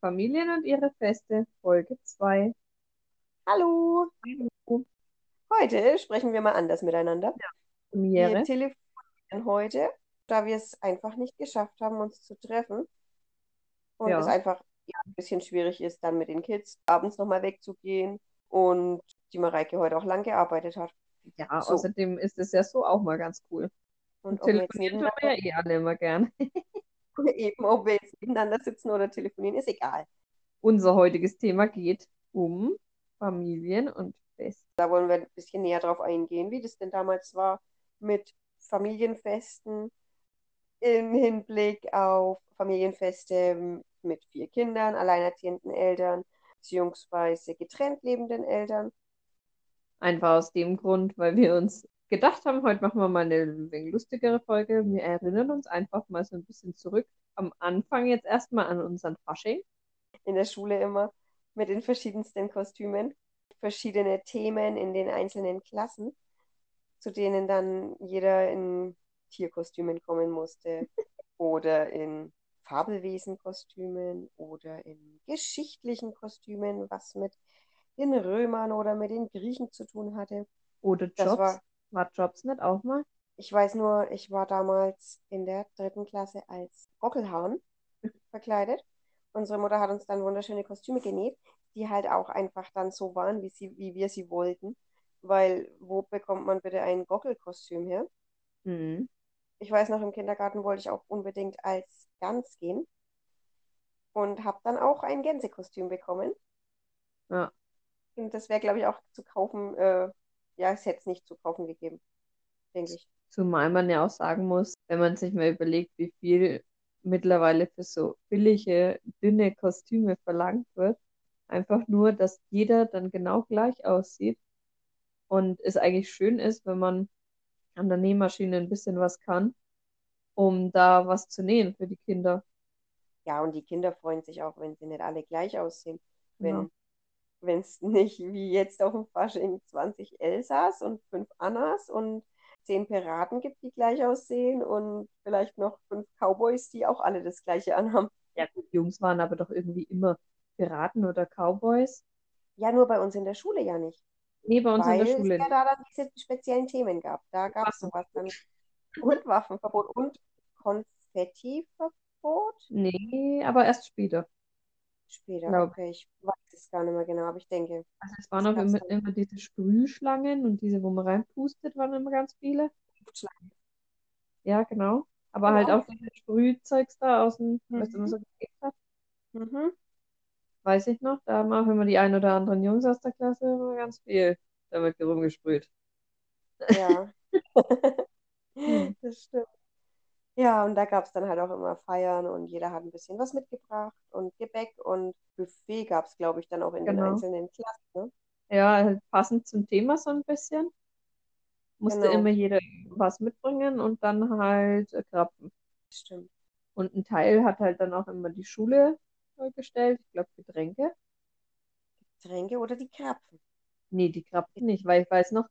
Familien und ihre Feste, Folge 2. Hallo! Heute sprechen wir mal anders miteinander. Wir Premiere. telefonieren heute, da wir es einfach nicht geschafft haben, uns zu treffen. Und Ja. es einfach ja, ein bisschen schwierig ist, dann mit den Kids abends nochmal wegzugehen und die Mareike heute auch lang gearbeitet hat. Ja, So. außerdem ist es ja so auch mal ganz cool. Und Und wir telefonieren tun wir ja eh alle immer gern. eben, ob wir jetzt nebeneinander sitzen oder telefonieren, ist egal. Unser heutiges Thema geht um Familien und Feste. Da wollen wir ein bisschen näher drauf eingehen, wie das denn damals war mit Familienfesten im Hinblick auf Familienfeste mit vier Kindern, alleinerziehenden Eltern, beziehungsweise getrennt lebenden Eltern. Einfach aus dem Grund, weil wir uns gedacht haben, heute machen wir mal eine wenig lustigere Folge. Wir erinnern uns einfach mal so ein bisschen zurück. Am Anfang jetzt erstmal an unseren Fasching. in der Schule immer mit den verschiedensten Kostümen, verschiedene Themen in den einzelnen Klassen, zu denen dann jeder in Tierkostümen kommen musste oder in Fabelwesenkostümen oder in geschichtlichen Kostümen, was mit den Römern oder mit den Griechen zu tun hatte. Oder Das Jobs. War, Jobs nicht auch mal? ich weiß nur, ich war damals in der dritten Klasse als Gockelhahn verkleidet. Unsere Mutter hat uns dann wunderschöne Kostüme genäht, die halt auch einfach dann so waren, wie sie, wie wir sie wollten. Weil wo bekommt man bitte ein Gockelkostüm her? Mhm. Ich weiß noch, im Kindergarten wollte ich auch unbedingt als Gans gehen und habe dann auch ein Gänsekostüm bekommen. Ja. Und das wäre, glaube ich, auch zu kaufen, äh, ja, es hätte es nicht zu kaufen gegeben, denke ich. Zumal man ja auch sagen muss, wenn man sich mal überlegt, wie viel mittlerweile für so billige, dünne Kostüme verlangt wird, einfach nur, dass jeder dann genau gleich aussieht und es eigentlich schön ist, wenn man an der Nähmaschine ein bisschen was kann, um da was zu nähen für die Kinder. Ja, und die Kinder freuen sich auch, wenn sie nicht alle gleich aussehen. Genau. Wenn wenn es nicht wie jetzt auf dem Fasching 20 Elsas und 5 Annas und 10 Piraten gibt, die gleich aussehen und vielleicht noch 5 Cowboys, die auch alle das gleiche anhaben. Ja, gut, Jungs waren aber doch irgendwie immer Piraten oder Cowboys. Ja, nur bei uns in der Schule ja nicht, Nee, bei uns in weil der es Schule ja nicht. da dann diese speziellen Themen gab. Da gab es sowas dann. Und Waffenverbot und Konfettiverbot Nee, aber erst später, später. glaube Okay, ich weiß es gar nicht mehr genau, aber ich denke, Also es waren auch immer, dann. immer diese Sprühschlangen und diese, wo man reinpustet, waren immer ganz viele. Ja, genau. Aber halt Genau. auch diese Sprühzeugs da aus dem, was immer Mhm. so geklebt hat, Mhm. weiß ich noch. Da haben auch immer die ein oder anderen Jungs aus der Klasse immer ganz viel damit rumgesprüht. Ja. Hm. Das stimmt. Ja, und da gab es dann halt auch immer Feiern und jeder hat ein bisschen was mitgebracht und Gebäck und Buffet gab es, glaube ich, dann auch in den Genau. einzelnen Klassen. Ne? Ja, passend zum Thema so ein bisschen. Musste Genau, immer jeder was mitbringen und dann halt äh, Krapfen. stimmt. Und ein Teil hat halt dann auch immer die Schule äh, gestellt. Ich glaube, Getränke. Getränke oder die Krapfen. Nee, die Krapfen nicht, weil ich weiß noch,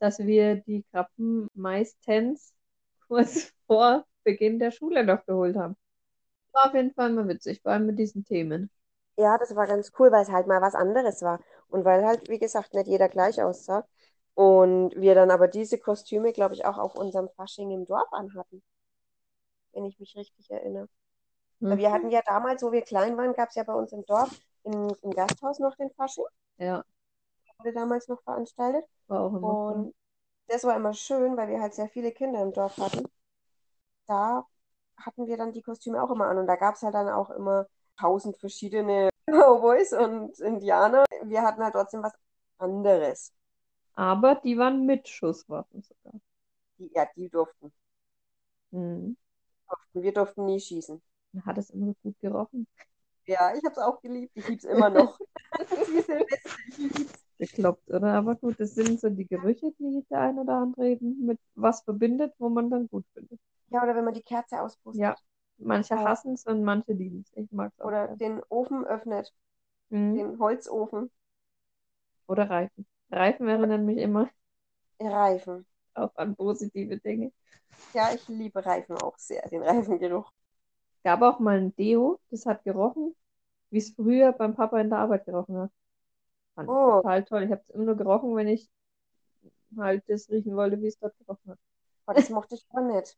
dass wir die Krapfen meistens kurz vor Beginn der Schule noch geholt haben. War auf jeden Fall mal witzig, vor allem mit diesen Themen. Ja, das war ganz cool, weil es halt mal was anderes war. Und weil halt, wie gesagt, nicht jeder gleich aussah. Und wir dann aber diese Kostüme, glaube ich, auch auf unserem Fasching im Dorf anhatten, wenn ich mich richtig erinnere. Weil wir hatten Mhm. ja damals, wo wir klein waren, gab es ja bei uns im Dorf, in, im Gasthaus noch den Fasching, Ja, wurde damals noch veranstaltet. war auch immer cool. Und das war immer schön, weil wir halt sehr viele Kinder im Dorf hatten. Da hatten wir dann die Kostüme auch immer an. Und da gab es halt dann auch immer tausend verschiedene Cowboys und Indianer. Wir hatten halt trotzdem was anderes. Aber die waren mit Schusswaffen sogar. Die, ja, die durften. Mhm. Wir durften nie schießen. Hat es immer so gut gerochen. Ja, ich habe es auch geliebt. Ich liebe es immer noch. Diese Weste, ich lieb's. Bekloppt, oder? Aber gut, das sind so die Gerüche, die der ein oder andere eben mit was verbindet, wo man dann gut findet. Ja, oder wenn man die Kerze auspustet. Ja, manche Ja. hassen es und manche lieben es. Ich mag es auch Oder gern. den Ofen öffnet. Mhm. Den Holzofen. Oder Reifen. Reifen erinnern mich immer Reifen. auch an positive Dinge. Ja, ich liebe Reifen auch sehr, den Reifengeruch. gab auch mal ein Deo, das hat gerochen wie es früher beim Papa in der Arbeit gerochen hat. Fand Oh, total toll. Ich habe es immer nur gerochen, wenn ich halt das riechen wollte, wie es dort gerochen hat. aber das mochte ich aber nicht.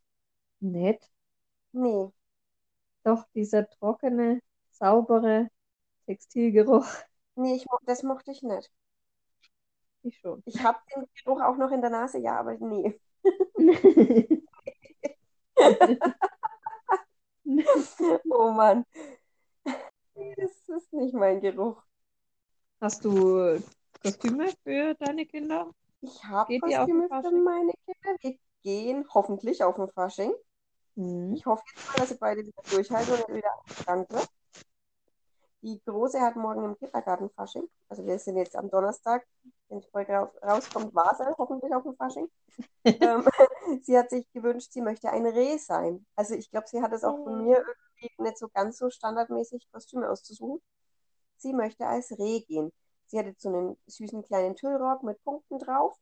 Nett. Nee, Doch, dieser trockene, saubere Textilgeruch. nee, ich, das mochte ich nicht. Ich schon. Ich habe den Geruch auch noch in der Nase, ja, aber nee. Oh Mann. Das ist nicht mein Geruch. Hast du Kostüme für deine Kinder? Ich habe Kostüme für meine Kinder. Wir gehen hoffentlich auf den Fasching. Mhm. Ich hoffe jetzt mal, dass sie beide wieder durchhalten und wieder krank wird. Die Große hat morgen im Kindergarten Fasching. Also wir sind jetzt am Donnerstag, wenn die Folge raus- rauskommt, war es hoffentlich auf dem Fasching. ähm, sie hat sich gewünscht, sie möchte ein Reh sein. Also ich glaube, sie hat es auch von mir irgendwie nicht so ganz so standardmäßig Kostüme auszusuchen. Sie möchte als Reh gehen. Sie hatte so einen süßen kleinen Tüllrock mit Punkten drauf.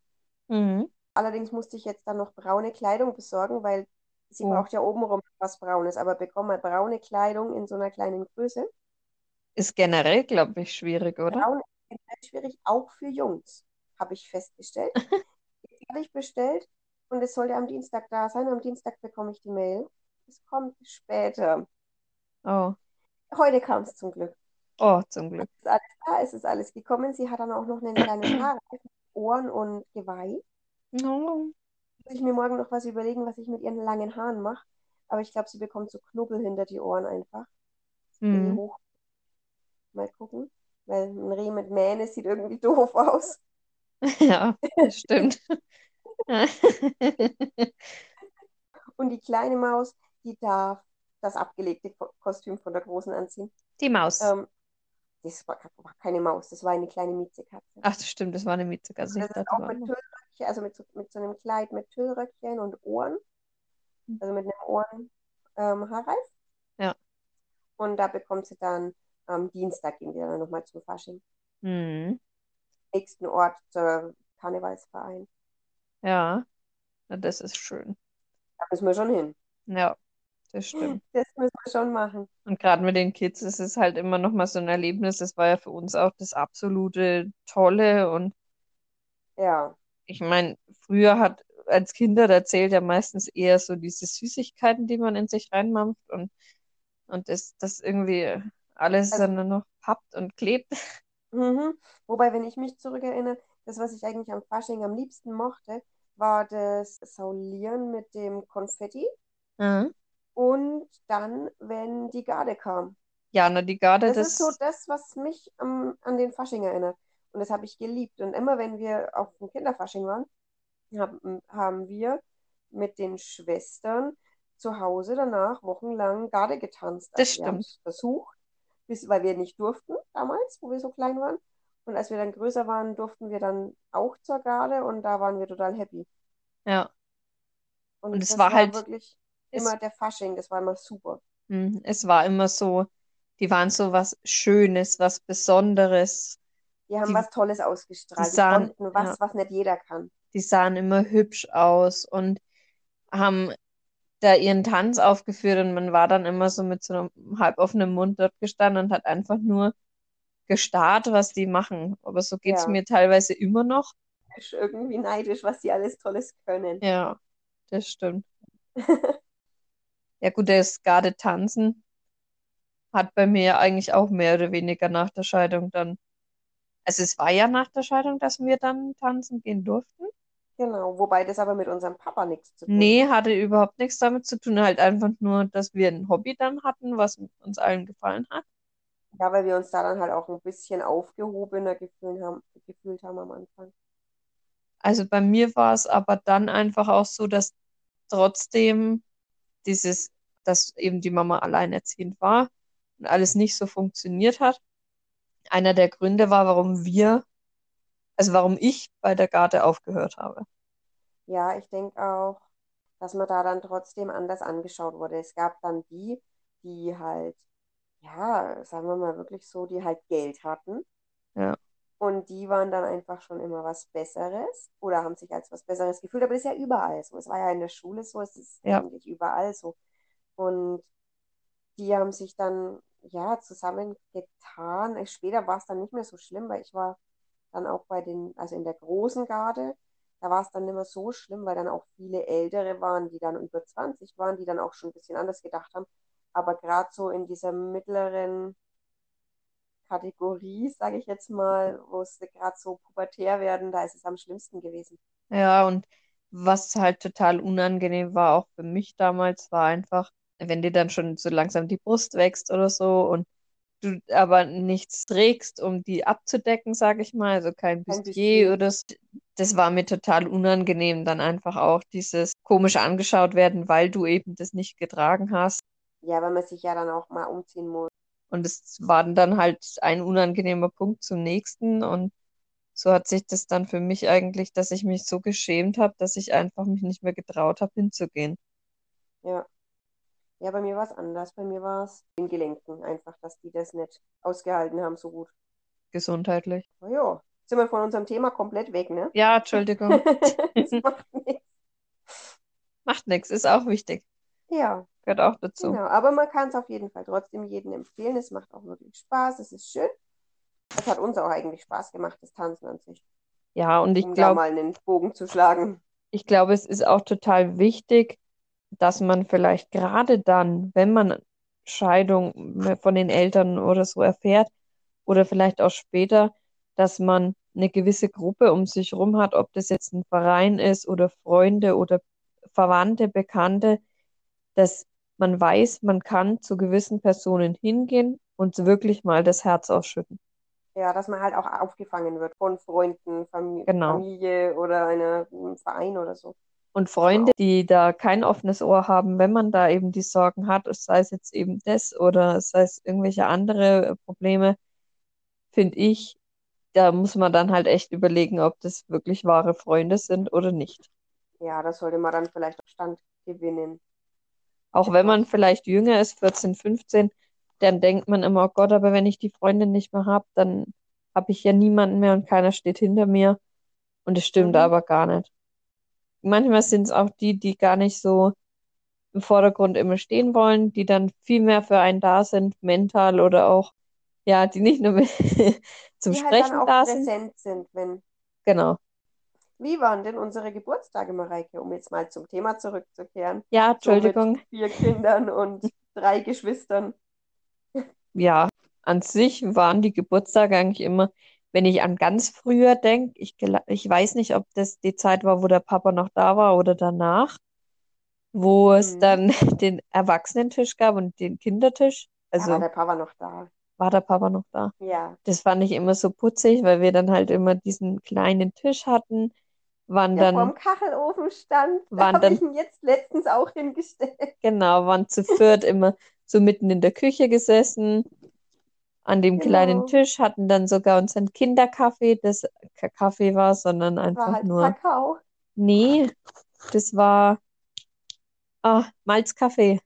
Mhm. Allerdings musste ich jetzt dann noch braune Kleidung besorgen, weil sie Oh. braucht ja obenrum was Braunes. Aber bekomme mal braune Kleidung in so einer kleinen Größe. Ist generell, glaube ich, schwierig, oder? Braun ist generell schwierig, auch für Jungs, habe ich festgestellt. Jetzt habe ich bestellt und es sollte am Dienstag da sein. Am Dienstag bekomme ich die Mail. Es kommt später. Oh. Heute kam es zum Glück. Oh, zum Glück. Es ist alles da, es ist alles gekommen. Sie hat dann auch noch einen kleinen Haarreif mit Ohren und Geweih. Oh. Muss ich mir morgen noch was überlegen, was ich mit ihren langen Haaren mache. Aber ich glaube, sie bekommt so Knubbel hinter die Ohren einfach. Mhm. hoch. Mal gucken. Weil ein Reh mit Mähne sieht irgendwie doof aus. Ja, stimmt. Und die kleine Maus, die darf das abgelegte Ko- Kostüm von der Großen anziehen. Die Maus. Ähm, das war, war keine Maus, das war eine kleine Miezekatze. Ach, das stimmt, das war eine Mietzekatze. Das ist auch mit Tüllröckchen, also mit so, mit so einem Kleid mit Tüllröckchen und Ohren. Also mit einem Ohren ähm, Haarreif. Ja. Und da bekommt sie dann am Dienstag gehen wir dann nochmal zum Fasching. Mhm. Nächsten Ort zur Karnevalsverein. Ja, das ist schön. Da müssen wir schon hin. Ja, das stimmt. Das müssen wir schon machen. Und gerade mit den Kids ist es halt immer noch mal so ein Erlebnis. Das war ja für uns auch das absolute Tolle. Und Ja. ich meine, früher hat als Kinder, da zählt ja meistens eher so diese Süßigkeiten, die man in sich reinmampft und, und das, das irgendwie alles Also- dann nur noch pappt und klebt. Mhm. Wobei, wenn ich mich zurückerinnere, das, was ich eigentlich am Fasching am liebsten mochte, war das Saulieren mit dem Konfetti Mhm. Und dann, wenn die Garde kam. Ja, na, die Garde, Das das, ist so das, was mich am, an den Fasching erinnert. Und das habe ich geliebt. Und immer, wenn wir auf dem Kinderfasching waren, haben, haben wir mit den Schwestern zu Hause danach wochenlang Garde getanzt. Das Also haben stimmt. versucht, bis, weil wir nicht durften damals, wo wir so klein waren. Und als wir dann größer waren, durften wir dann auch zur Garde und da waren wir total happy. ja. Und, Und es das war halt- wirklich Es, immer der Fasching, das war immer super. Mhm. es war immer so, die waren so was Schönes, was Besonderes. Die haben Die- was Tolles ausgestrahlt. die Die sahen- konnten was, ja. was nicht jeder kann. Die sahen immer hübsch aus und haben da ihren Tanz aufgeführt und man war dann immer so mit so einem halb offenen Mund dort gestanden und hat einfach nur gestarrt, was die machen. Aber so geht's Ja. mir teilweise immer noch. Irgendwie neidisch, was die alles Tolles können. Ja, das stimmt. Ja gut, das gerade Tanzen hat bei mir eigentlich auch mehr oder weniger nach der Scheidung dann. Also es war ja nach der Scheidung, dass wir dann tanzen gehen durften. Genau, wobei das aber mit unserem Papa nichts zu tun Nee, hat. hatte überhaupt nichts damit zu tun, halt einfach nur, dass wir ein Hobby dann hatten, was uns allen gefallen hat. Ja, weil wir uns da dann halt auch ein bisschen aufgehobener gefühlt haben, gefühlt haben am Anfang. Also bei mir war es aber dann einfach auch so, dass trotzdem dieses, dass eben die Mama alleinerziehend war und alles nicht so funktioniert hat, einer der Gründe war, warum wir, also warum ich bei der Garde aufgehört habe. Ja, ich denke auch, dass man da dann trotzdem anders angeschaut wurde. Es gab dann die, die halt, ja, sagen wir mal wirklich so, die halt Geld hatten. Ja. Und die waren dann einfach schon immer was Besseres oder haben sich als was Besseres gefühlt. Aber das ist ja überall so. Es war ja in der Schule so, es ist Ja. eigentlich überall so. Und die haben sich dann ja, zusammengetan. Später war es dann nicht mehr so schlimm, weil ich war dann auch bei den, also in der großen Garde, da war es dann nicht mehr so schlimm, weil dann auch viele Ältere waren, die dann über 20 waren, die dann auch schon ein bisschen anders gedacht haben. Aber gerade so in dieser mittleren Kategorie, sage ich jetzt mal, wo es gerade so pubertär werden, da ist es am schlimmsten gewesen. Ja, und was halt total unangenehm war, auch für mich damals, war einfach, wenn dir dann schon so langsam die Brust wächst oder so und du aber nichts trägst, um die abzudecken, sage ich mal, also kein Kein Bustier oder so. Das war mir total unangenehm, dann einfach auch dieses komisch angeschaut werden, weil du eben das nicht getragen hast. Ja, weil man sich ja dann auch mal umziehen muss. Und es war dann halt ein unangenehmer Punkt zum nächsten. Und so hat sich das dann für mich eigentlich, dass ich mich so geschämt habe, dass ich einfach mich nicht mehr getraut habe, hinzugehen. Ja. Ja, bei mir war es anders. Bei mir war es den Gelenken einfach, dass die das nicht ausgehalten haben so gut. Gesundheitlich. Na ja, sind wir von unserem Thema komplett weg, ne? Ja, Entschuldigung. Das macht nichts. Macht nichts, ist auch wichtig. Ja, Gehört auch dazu. genau. Aber man kann es auf jeden Fall trotzdem jedem empfehlen. Es macht auch wirklich Spaß. Es ist schön. Es hat uns auch eigentlich Spaß gemacht, das Tanzen an sich. Ja, und ich Um glaube, mal einen Bogen zu schlagen. ich glaube, es ist auch total wichtig, dass man vielleicht gerade dann, wenn man Scheidung von den Eltern oder so erfährt, oder vielleicht auch später, dass man eine gewisse Gruppe um sich rum hat, ob das jetzt ein Verein ist oder Freunde oder Verwandte, Bekannte, dass man weiß, man kann zu gewissen Personen hingehen und wirklich mal das Herz ausschütten. Ja, dass man halt auch aufgefangen wird von Freunden, Fam Genau. Familie oder einem Verein oder so. Und Freunde, die da kein offenes Ohr haben, wenn man da eben die Sorgen hat, sei es jetzt eben das oder sei es irgendwelche andere Probleme, finde ich, da muss man dann halt echt überlegen, ob das wirklich wahre Freunde sind oder nicht. Ja, das sollte man dann vielleicht auf Stand gewinnen. Auch wenn man vielleicht jünger ist, 14, 15, dann denkt man immer, oh Gott, aber wenn ich die Freundin nicht mehr habe, dann habe ich ja niemanden mehr und keiner steht hinter mir. Und es stimmt Mhm. aber gar nicht. Manchmal sind es auch die, die gar nicht so im Vordergrund immer stehen wollen, die dann viel mehr für einen da sind, mental oder auch, ja, die nicht nur zum Die halt Sprechen auch da sind. sind, wenn. Genau. Wie waren denn unsere Geburtstage, Mareike, um jetzt mal zum Thema zurückzukehren? Ja, So mit Entschuldigung. vier Kindern und drei Geschwistern. Ja, an sich waren die Geburtstage eigentlich immer, wenn ich an ganz früher denke, ich, ich weiß nicht, ob das die Zeit war, wo der Papa noch da war oder danach, wo es Mhm. dann den Erwachsenentisch gab und den Kindertisch. Da war Also der Papa noch da. war der Papa noch da. Ja. Das fand ich immer so putzig, weil wir dann halt immer diesen kleinen Tisch hatten, waren Der dann, vorm Kachelofen stand. Da habe ich ihn jetzt letztens auch hingestellt. Genau, waren zu viert immer so mitten in der Küche gesessen, an dem kleinen Genau. Tisch, hatten dann sogar unseren Kinderkaffee, das kein Kaffee war, sondern War einfach halt nur, Kakao. nee, das war ah, Malzkaffee.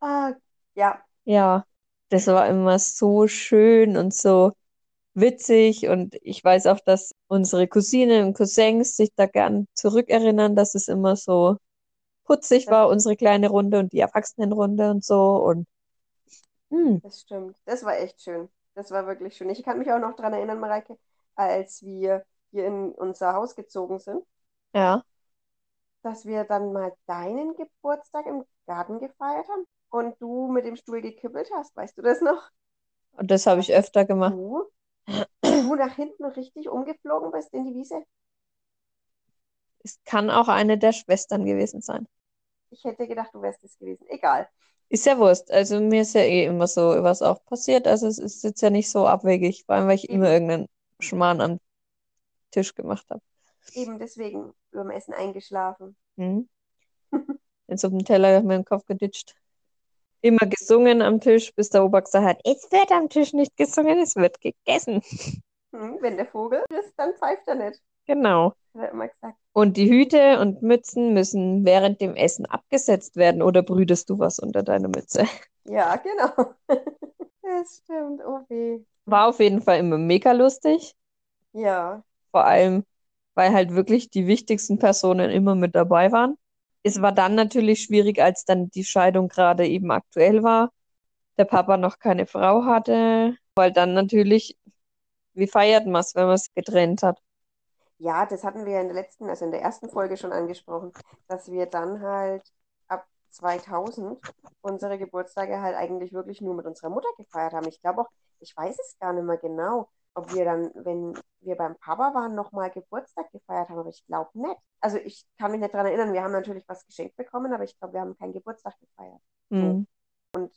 Ah, ja, Ja, das war immer so schön und so witzig und ich weiß auch, dass unsere Cousinen und Cousins sich da gern zurückerinnern, dass es immer so putzig war, unsere kleine Runde und die Erwachsenenrunde und so und hm, das stimmt. Das war echt schön. Das war wirklich schön. Ich kann mich auch noch daran erinnern, Mareike, als wir hier in unser Haus gezogen sind, ja. dass wir dann mal deinen Geburtstag im Garten gefeiert haben und du mit dem Stuhl gekippelt hast. Weißt du das noch? Und das habe ich öfter gemacht. du, du nach hinten richtig umgeflogen bist in die Wiese. Es kann auch eine der Schwestern gewesen sein. Ich hätte gedacht, du wärst es gewesen. Egal. Ist ja Wurst. Also mir ist ja eh immer so was auch passiert. Also es ist jetzt ja nicht so abwegig, vor allem weil ich immer Eben, irgendeinen Schmarrn am Tisch gemacht habe. eben deswegen beim Essen eingeschlafen. Hm? Jetzt auf dem Teller mit dem Kopf geditscht. Immer gesungen am Tisch, bis der Opa gesagt hat, es wird am Tisch nicht gesungen, es wird gegessen. Hm, wenn der Vogel ist, dann pfeift er nicht, Genau. hat er immer gesagt. Und die Hüte und Mützen müssen während dem Essen abgesetzt werden oder brütest du was unter deine Mütze? Ja, genau. Das stimmt, oh weh. War auf jeden Fall immer mega lustig. Ja, Vor allem, weil halt wirklich die wichtigsten Personen immer mit dabei waren. Es war dann natürlich schwierig, als dann die Scheidung gerade eben aktuell war, der Papa noch keine Frau hatte, weil dann natürlich, wie feiert man es, wenn man es getrennt hat? Ja, das hatten wir in der letzten, also in der ersten Folge schon angesprochen, dass wir dann halt ab 2000 unsere Geburtstage halt eigentlich wirklich nur mit unserer Mutter gefeiert haben. Ich glaube auch, ich weiß es gar nicht mehr genau, ob wir dann, wenn wir beim Papa waren, nochmal Geburtstag gefeiert haben, aber ich glaube nicht. Also ich kann mich nicht daran erinnern, wir haben natürlich was geschenkt bekommen, aber ich glaube, wir haben keinen Geburtstag gefeiert. Mhm. Und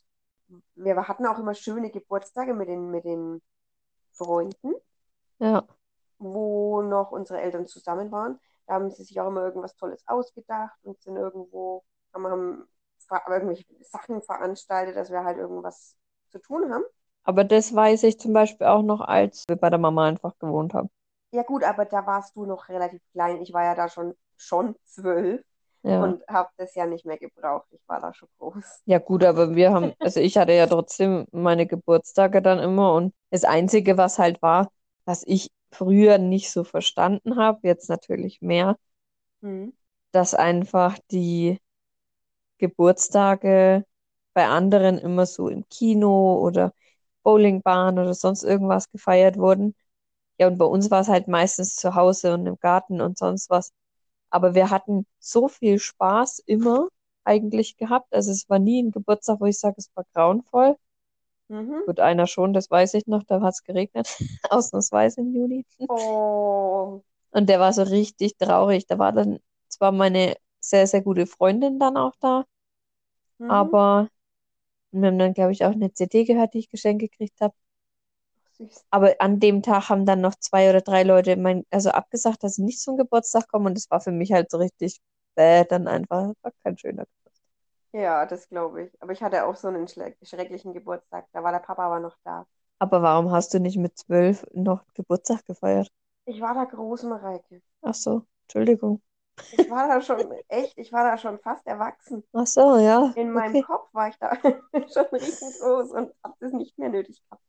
wir hatten auch immer schöne Geburtstage mit den, mit den Freunden, Ja, wo noch unsere Eltern zusammen waren. Da haben sie sich auch immer irgendwas Tolles ausgedacht und sind irgendwo, haben, haben irgendwelche Sachen veranstaltet, dass wir halt irgendwas zu tun haben. aber das weiß ich zum Beispiel auch noch, als wir bei der Mama einfach gewohnt haben. Ja gut, aber da warst du noch relativ klein. Ich war ja da schon, schon zwölf Ja. und habe das ja nicht mehr gebraucht. Ich war da schon groß. Ja gut, aber wir haben, also ich hatte ja trotzdem meine Geburtstage dann immer und das Einzige, was halt war, was ich früher nicht so verstanden habe, jetzt natürlich mehr, Hm. dass einfach die Geburtstage bei anderen immer so im Kino oder Bowlingbahn oder sonst irgendwas gefeiert wurden. Ja, und bei uns war es halt meistens zu Hause und im Garten und sonst was. Aber wir hatten so viel Spaß immer eigentlich gehabt. Also es war nie ein Geburtstag, wo ich sage, es war grauenvoll. Mhm. Gut, einer schon, das weiß ich noch, da hat es geregnet, ausnahmsweise im Juni. Oh. Und der war so richtig traurig. Da war dann zwar meine sehr, sehr gute Freundin dann auch da, Mhm. aber wir haben dann, glaube ich, auch eine CD gehört, die ich geschenkt gekriegt habe. Süß. Aber an dem Tag haben dann noch zwei oder drei Leute mein, also abgesagt, dass sie nicht zum Geburtstag kommen. Und das war für mich halt so richtig bäh, dann einfach, war kein schöner Geburtstag. Ja, das glaube ich. Aber ich hatte auch so einen schrecklichen Geburtstag. Da war der Papa aber noch da. Aber warum hast du nicht mit zwölf noch Geburtstag gefeiert? Ich war da groß, Mareike. Ach so, Entschuldigung. Ich war da schon echt, ich war da schon fast erwachsen. Ach so, ja, In meinem okay. Kopf war ich da schon riesengroß und habe das nicht mehr nötig gehabt.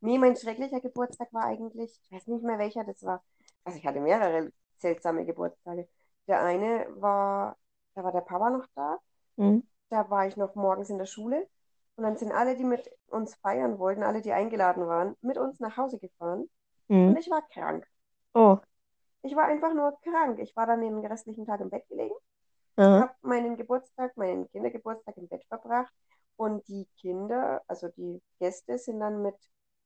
Nee, mein schrecklicher Geburtstag war eigentlich, ich weiß nicht mehr welcher das war. Also ich hatte mehrere seltsame Geburtstage. Der eine war, da war der Papa noch da. Hm. Da war ich noch morgens in der Schule. Und dann sind alle, die mit uns feiern wollten, alle, die eingeladen waren, mit uns nach Hause gefahren. Und Hm. ich war krank. Oh, Ich war einfach nur krank. Ich war dann den restlichen Tag im Bett gelegen, aha. habe meinen Geburtstag, meinen Kindergeburtstag im Bett verbracht. Und die Kinder, also die Gäste, sind dann mit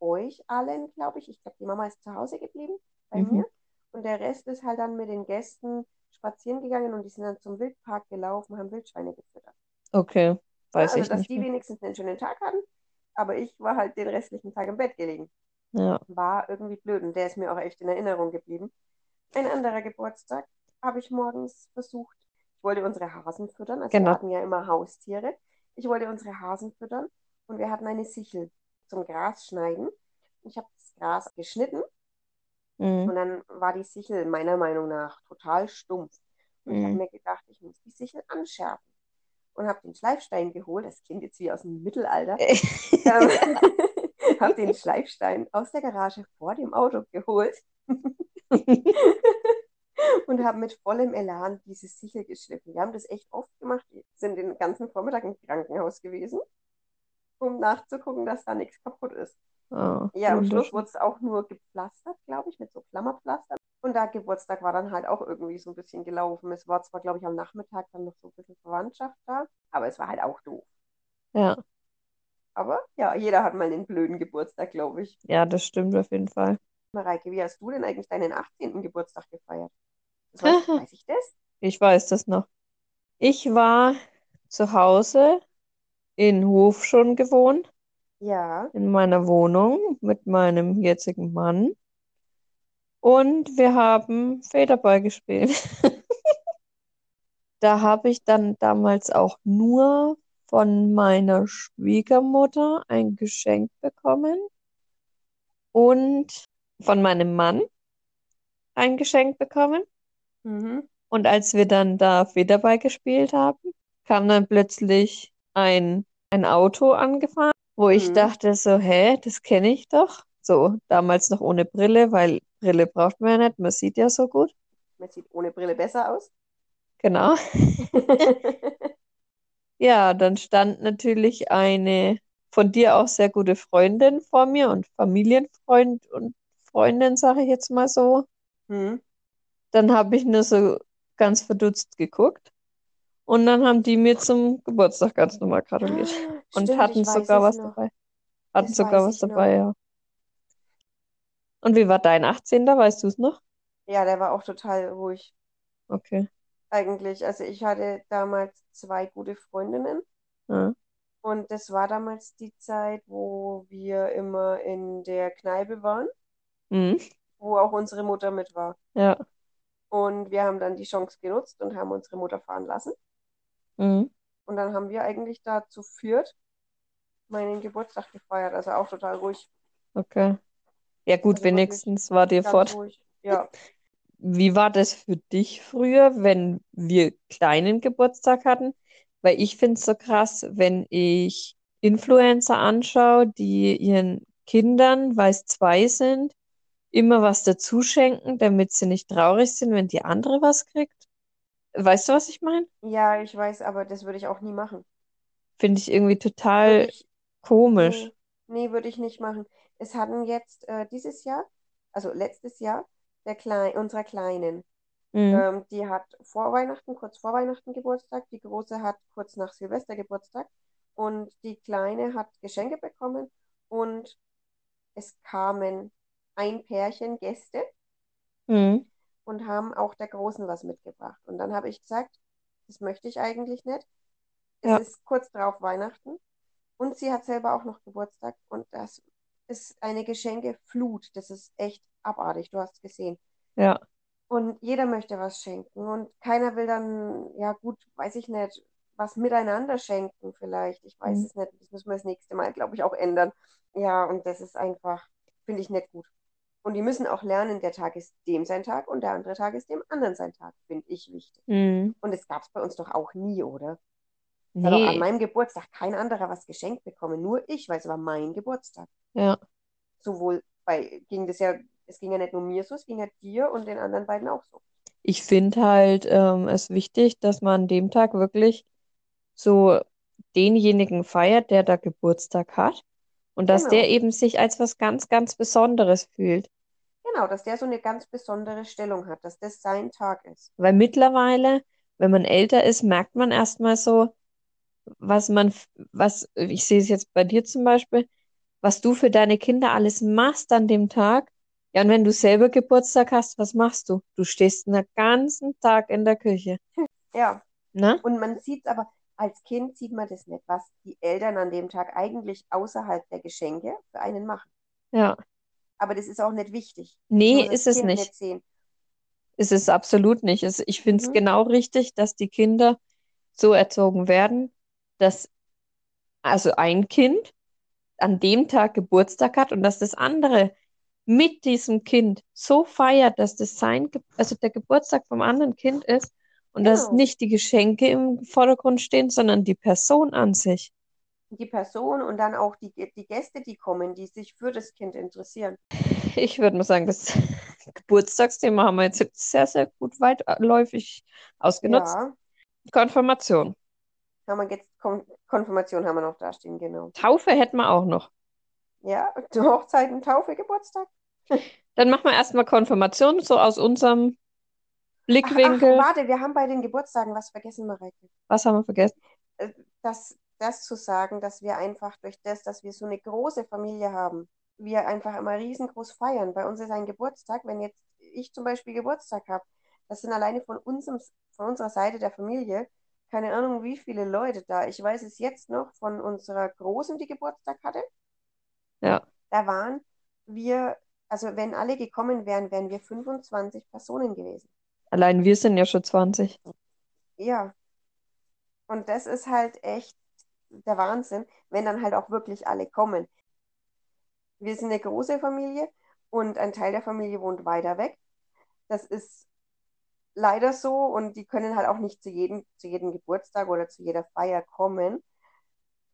euch allen, glaube ich. Ich glaube, die Mama ist zu Hause geblieben bei Mhm. mir. Und der Rest ist halt dann mit den Gästen spazieren gegangen und die sind dann zum Wildpark gelaufen, haben Wildschweine gefüttert. Okay, Ja, weiß also, ich dass nicht die mehr. wenigstens einen schönen Tag hatten. Aber ich war halt den restlichen Tag im Bett gelegen. Ja, War irgendwie blöd und der ist mir auch echt in Erinnerung geblieben. Ein anderer Geburtstag habe ich morgens versucht. Ich wollte unsere Hasen füttern. Also wir genau. hatten ja immer Haustiere. Ich wollte unsere Hasen füttern und wir hatten eine Sichel zum Gras schneiden. Ich habe das Gras geschnitten Mhm. und dann war die Sichel meiner Meinung nach total stumpf. Und ich habe Mhm. mir gedacht, ich muss die Sichel anschärfen. Und habe den Schleifstein geholt. Das klingt jetzt wie aus dem Mittelalter. Ähm, habe den Schleifstein aus der Garage vor dem Auto geholt und habe mit vollem Elan diese Sichel geschliffen. Wir haben das echt oft gemacht. Wir sind den ganzen Vormittag im Krankenhaus gewesen, um nachzugucken, dass da nichts kaputt ist. Oh, Ja, am Schluss wurde es auch nur gepflastert, glaube ich, mit so Klammerpflastern. Und der Geburtstag war dann halt auch irgendwie so ein bisschen gelaufen. Es war zwar, glaube ich, am Nachmittag dann noch so ein bisschen Verwandtschaft da, aber es war halt auch doof. Ja, Aber ja, jeder hat mal einen blöden Geburtstag, glaube ich. ja, das stimmt auf jeden Fall. Mareike, wie hast du denn eigentlich deinen 18. Geburtstag gefeiert? Das weiß, weiß ich das? Ich weiß das noch. Ich war zu Hause in Hof schon gewohnt, Ja. in meiner Wohnung mit meinem jetzigen Mann. Und wir haben Federball gespielt. Da habe ich dann damals auch nur von meiner Schwiegermutter ein Geschenk bekommen und von meinem Mann ein Geschenk bekommen. Mhm. Und als wir dann da Federball gespielt haben, kam dann plötzlich ein, ein Auto angefahren, wo ich Mhm. dachte so, hä, das kenne ich doch. So, damals noch ohne Brille, weil Brille braucht man ja nicht, man sieht ja so gut. Man sieht ohne Brille besser aus. Genau. Ja, dann stand natürlich eine von dir auch sehr gute Freundin vor mir und Familienfreund und Freundin, sage ich jetzt mal so. Hm. Dann habe ich nur so ganz verdutzt geguckt. Und dann haben die mir zum Geburtstag ganz normal gratuliert. Und Stimmt, hatten ich weiß sogar was noch. dabei. Hatten Das sogar was ich noch. dabei, ja. Und wie war dein 18. Weißt du es noch? Ja, der war auch total ruhig Okay. eigentlich. Also ich hatte damals zwei gute Freundinnen Ja. und das war damals die Zeit, wo wir immer in der Kneipe waren, Mhm. wo auch unsere Mutter mit war. Ja. Und wir haben dann die Chance genutzt und haben unsere Mutter fahren lassen. Mhm. Und dann haben wir eigentlich da zu viert meinen Geburtstag gefeiert. Also auch total ruhig. Okay. Ja, gut, Also wenigstens war dir fort. ruhig. Ja. Wie war das für dich früher, wenn wir kleinen Geburtstag hatten? Weil ich finde es so krass, wenn ich Influencer anschaue, die ihren Kindern, weil es zwei sind, immer was dazu schenken, damit sie nicht traurig sind, wenn die andere was kriegt. Weißt du, was ich meine? Ja, ich weiß, aber das würde ich auch nie machen. Finde ich irgendwie total ich, komisch. nee, nee, würde ich nicht machen. Es hatten jetzt äh, dieses Jahr, also letztes Jahr, der Klein, unserer Kleinen, Mhm. ähm, die hat vor Weihnachten, kurz vor Weihnachten Geburtstag, die Große hat kurz nach Silvester Geburtstag und die Kleine hat Geschenke bekommen und es kamen ein Pärchen Gäste Mhm. Und haben auch der Großen was mitgebracht. Und dann habe ich gesagt, das möchte ich eigentlich nicht. Es Ja. ist kurz drauf Weihnachten und sie hat selber auch noch Geburtstag und das ist eine Geschenkeflut. Das ist echt abartig, du hast gesehen. Ja. Und jeder möchte was schenken und keiner will dann, ja gut, weiß ich nicht, was miteinander schenken vielleicht. Ich weiß Mhm. es nicht. Das müssen wir das nächste Mal, glaube ich, auch ändern. Ja, und das ist einfach, finde ich nicht gut. Und die müssen auch lernen, der Tag ist dem sein Tag und der andere Tag ist dem anderen sein Tag, finde ich wichtig. Mhm. Und das gab es bei uns doch auch nie, oder? Es hat auch an Nee. meinem Geburtstag kein anderer was geschenkt bekommen, nur ich, weil es war mein Geburtstag. Ja. Sowohl bei, ging das ja, es ging ja nicht nur mir so, es ging ja dir und den anderen beiden auch so. Ich finde halt ähm, es wichtig, dass man an dem Tag wirklich so denjenigen feiert, der da Geburtstag hat und dass der Genau, eben sich als was ganz, ganz Besonderes fühlt. Genau, dass der so eine ganz besondere Stellung hat, dass das sein Tag ist. Weil mittlerweile, wenn man älter ist, merkt man erstmal so, was man, was, ich sehe es jetzt bei dir zum Beispiel, was du für deine Kinder alles machst an dem Tag. Ja, und wenn du selber Geburtstag hast, was machst du? Du stehst den ganzen Tag in der Küche, Ja, ne? und man sieht es aber, als Kind sieht man das nicht, was die Eltern an dem Tag eigentlich außerhalb der Geschenke für einen machen. Ja. Aber das ist auch nicht wichtig. Nee, ist es Kind nicht. nicht. Ist es absolut nicht. Es, ich finde es Mhm. genau richtig, dass die Kinder so erzogen werden, dass also ein Kind an dem Tag Geburtstag hat und dass das andere mit diesem Kind so feiert, dass das sein, Ge- also der Geburtstag vom anderen Kind ist und dass Genau. nicht die Geschenke im Vordergrund stehen, sondern die Person an sich. Die Person und dann auch die, die Gäste, die kommen, die sich für das Kind interessieren. Ich würde mal sagen, das Geburtstagsthema haben wir jetzt sehr, sehr gut weitläufig ausgenutzt. Ja, Konfirmation. haben wir jetzt Kon Konfirmation haben wir noch da stehen, genau. Taufe hätten wir auch noch. Ja, Hochzeiten, Taufe, Geburtstag. Dann machen wir erstmal Konfirmation, so aus unserem Ach, ach, Blickwinkel. warte, wir haben bei den Geburtstagen was vergessen, Mareike. Was haben wir vergessen? Äh, Das, zu sagen, dass wir einfach durch das, dass wir so eine große Familie haben, wir einfach immer riesengroß feiern. Bei uns ist ein Geburtstag, wenn jetzt ich zum Beispiel Geburtstag habe, das sind alleine von unserem, von unserer Seite der Familie, keine Ahnung, wie viele Leute da. Ich weiß es jetzt noch von unserer Großen, die Geburtstag hatte. Ja. Da waren wir, also wenn alle gekommen wären, wären wir 25 Personen gewesen. Allein wir sind ja schon 20. Ja, und das ist halt echt der Wahnsinn, wenn dann halt auch wirklich alle kommen. Wir sind eine große Familie und ein Teil der Familie wohnt weiter weg. Das ist leider so und die können halt auch nicht zu jedem, zu jedem Geburtstag oder zu jeder Feier kommen.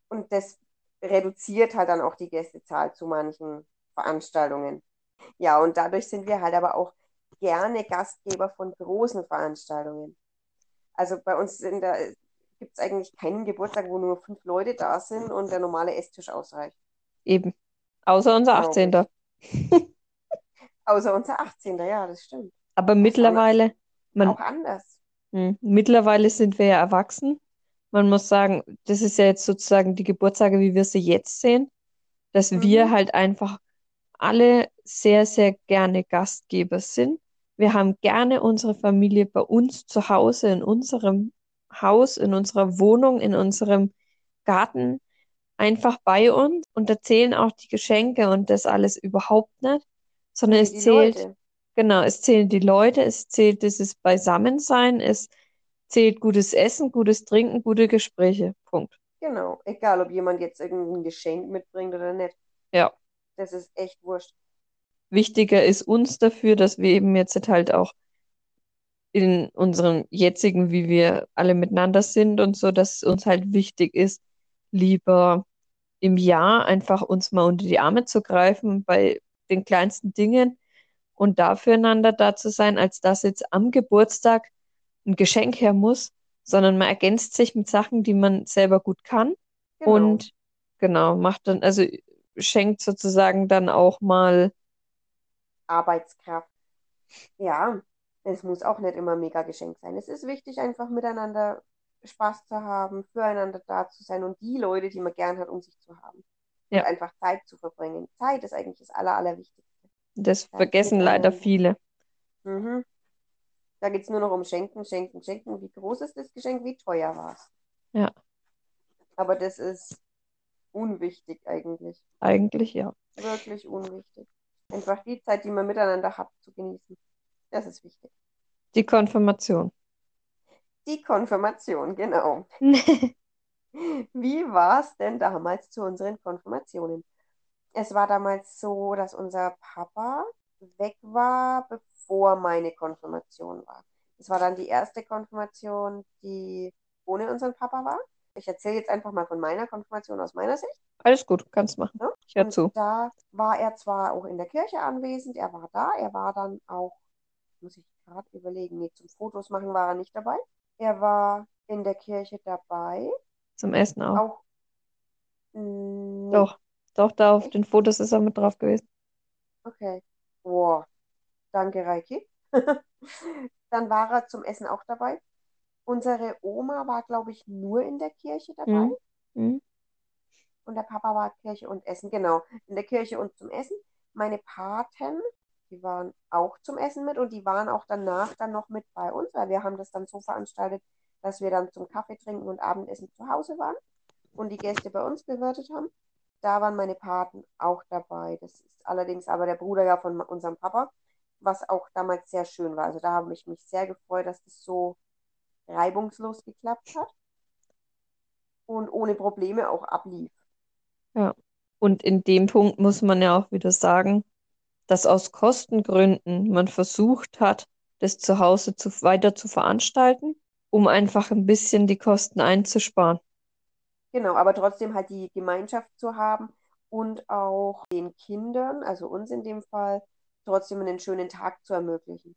Und das reduziert halt dann auch die Gästezahl zu manchen Veranstaltungen. Ja, und dadurch sind wir halt aber auch gerne Gastgeber von großen Veranstaltungen. Also bei uns in der gibt es eigentlich keinen Geburtstag, wo nur fünf Leute da sind und der normale Esstisch ausreicht. Eben. Außer unser Glaub 18. Außer unser 18. Ja, das stimmt. Aber Das mittlerweile, man, Auch anders. Hm. Mittlerweile sind wir ja erwachsen. Man muss sagen, das ist ja jetzt sozusagen die Geburtstage, wie wir sie jetzt sehen, dass wir Mhm. halt einfach alle sehr, sehr gerne Gastgeber sind. Wir haben gerne unsere Familie bei uns zu Hause, in unserem Haus, in unserer Wohnung, in unserem Garten, einfach bei uns und erzählen auch die Geschenke und das alles überhaupt nicht, sondern es zählt, Leute. genau, es zählen die Leute, es zählt dieses Beisammensein, es zählt gutes Essen, gutes Trinken, gute Gespräche. Punkt. Genau. Egal, ob jemand jetzt irgendein Geschenk mitbringt oder nicht. Ja. Das ist echt wurscht. Wichtiger ist uns dafür, dass wir eben jetzt halt auch in unserem jetzigen, wie wir alle miteinander sind und so, dass es uns halt wichtig ist, lieber im Jahr einfach uns mal unter die Arme zu greifen bei den kleinsten Dingen und da füreinander da zu sein, als dass jetzt am Geburtstag ein Geschenk her muss, sondern man ergänzt sich mit Sachen, die man selber gut kann Genau. und genau, macht dann, also schenkt sozusagen dann auch mal, Arbeitskraft. Ja, es muss auch nicht immer mega Geschenk sein. Es ist wichtig, einfach miteinander Spaß zu haben, füreinander da zu sein und die Leute, die man gern hat, um sich zu haben. Ja. Und einfach Zeit zu verbringen. Zeit ist eigentlich das Aller, Allerwichtigste. das Zeit vergessen leider miteinander. viele. Mhm. Da geht es nur noch um Schenken, Schenken, Schenken. Wie groß ist das Geschenk? Wie teuer war es? Ja. Aber das ist unwichtig eigentlich. Eigentlich ja. Wirklich unwichtig. Einfach die Zeit, die man miteinander hat, zu genießen. Das ist wichtig. Die Konfirmation. Die Konfirmation, genau. Wie war es denn damals zu unseren Konfirmationen? Es war damals so, dass unser Papa weg war, bevor meine Konfirmation war. Es war dann die erste Konfirmation, die ohne unseren Papa war. Ich erzähle jetzt einfach mal von meiner Konfirmation aus meiner Sicht. Alles gut, kannst machen. Ja? Ich höre zu. da war er zwar auch in der Kirche anwesend, er war da, er war dann auch, muss ich gerade überlegen, nee, zum Fotos machen war er nicht dabei. Er war in der Kirche dabei, Zum Essen auch. auch, nee, Doch, doch, da auf den Fotos ist er mit drauf gewesen. okay. Boah, danke, Reiki. Dann war er zum Essen auch dabei. Unsere Oma war, glaube ich, nur in der Kirche dabei. Mhm. Mhm. Und der Papa war Kirche und Essen, genau. In der Kirche und zum Essen. Meine Paten, die waren auch zum Essen mit und die waren auch danach dann noch mit bei uns, weil wir haben das dann so veranstaltet, dass wir dann zum Kaffee trinken und Abendessen zu Hause waren und die Gäste bei uns bewirtet haben. Da waren meine Paten auch dabei. Das ist allerdings aber der Bruder ja von unserem Papa, was auch damals sehr schön war. Also da habe ich mich sehr gefreut, dass das so reibungslos geklappt hat und ohne Probleme auch ablief. Ja. Und in dem Punkt muss man ja auch wieder sagen, dass aus Kostengründen man versucht hat, das zu Hause zu, weiter zu veranstalten, um einfach ein bisschen die Kosten einzusparen. Genau, aber trotzdem halt die Gemeinschaft zu haben und auch den Kindern, also uns in dem Fall, trotzdem einen schönen Tag zu ermöglichen.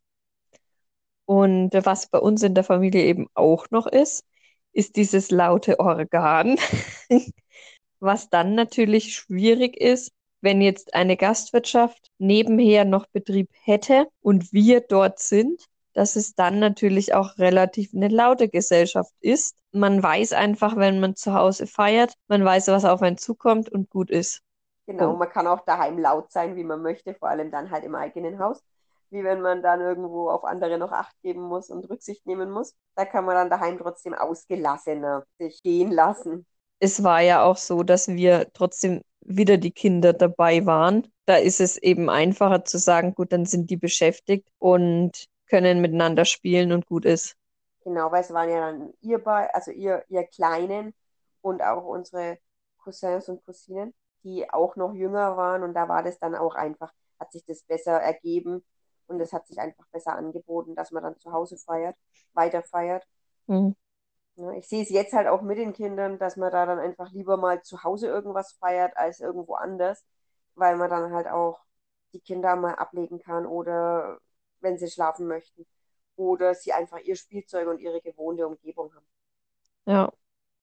Und was bei uns in der Familie eben auch noch ist, ist dieses laute Organ, was dann natürlich schwierig ist, wenn jetzt eine Gastwirtschaft nebenher noch Betrieb hätte und wir dort sind, dass es dann natürlich auch relativ eine laute Gesellschaft ist. Man weiß einfach, wenn man zu Hause feiert, man weiß, was auf einen zukommt und gut ist. Genau, man kann auch daheim laut sein, wie man möchte, vor allem dann halt im eigenen Haus. Wie wenn man dann irgendwo auf andere noch Acht geben muss und Rücksicht nehmen muss. Da kann man dann daheim trotzdem ausgelassener sich gehen lassen. Es war ja auch so, dass wir trotzdem wieder die Kinder dabei waren. Da ist es eben einfacher zu sagen, gut, dann sind die beschäftigt und können miteinander spielen und gut ist. Genau, weil es waren ja dann ihr bei, also ihr, ihr Kleinen und auch unsere Cousins und Cousinen, die auch noch jünger waren und da war das dann auch einfach, hat sich das besser ergeben und es hat sich einfach besser angeboten, dass man dann zu Hause feiert, weiter feiert. Mhm. Ja, ich sehe es jetzt halt auch mit den Kindern, dass man da dann einfach lieber mal zu Hause irgendwas feiert als irgendwo anders, weil man dann halt auch die Kinder mal ablegen kann oder wenn sie schlafen möchten oder sie einfach ihr Spielzeug und ihre gewohnte Umgebung haben. Ja.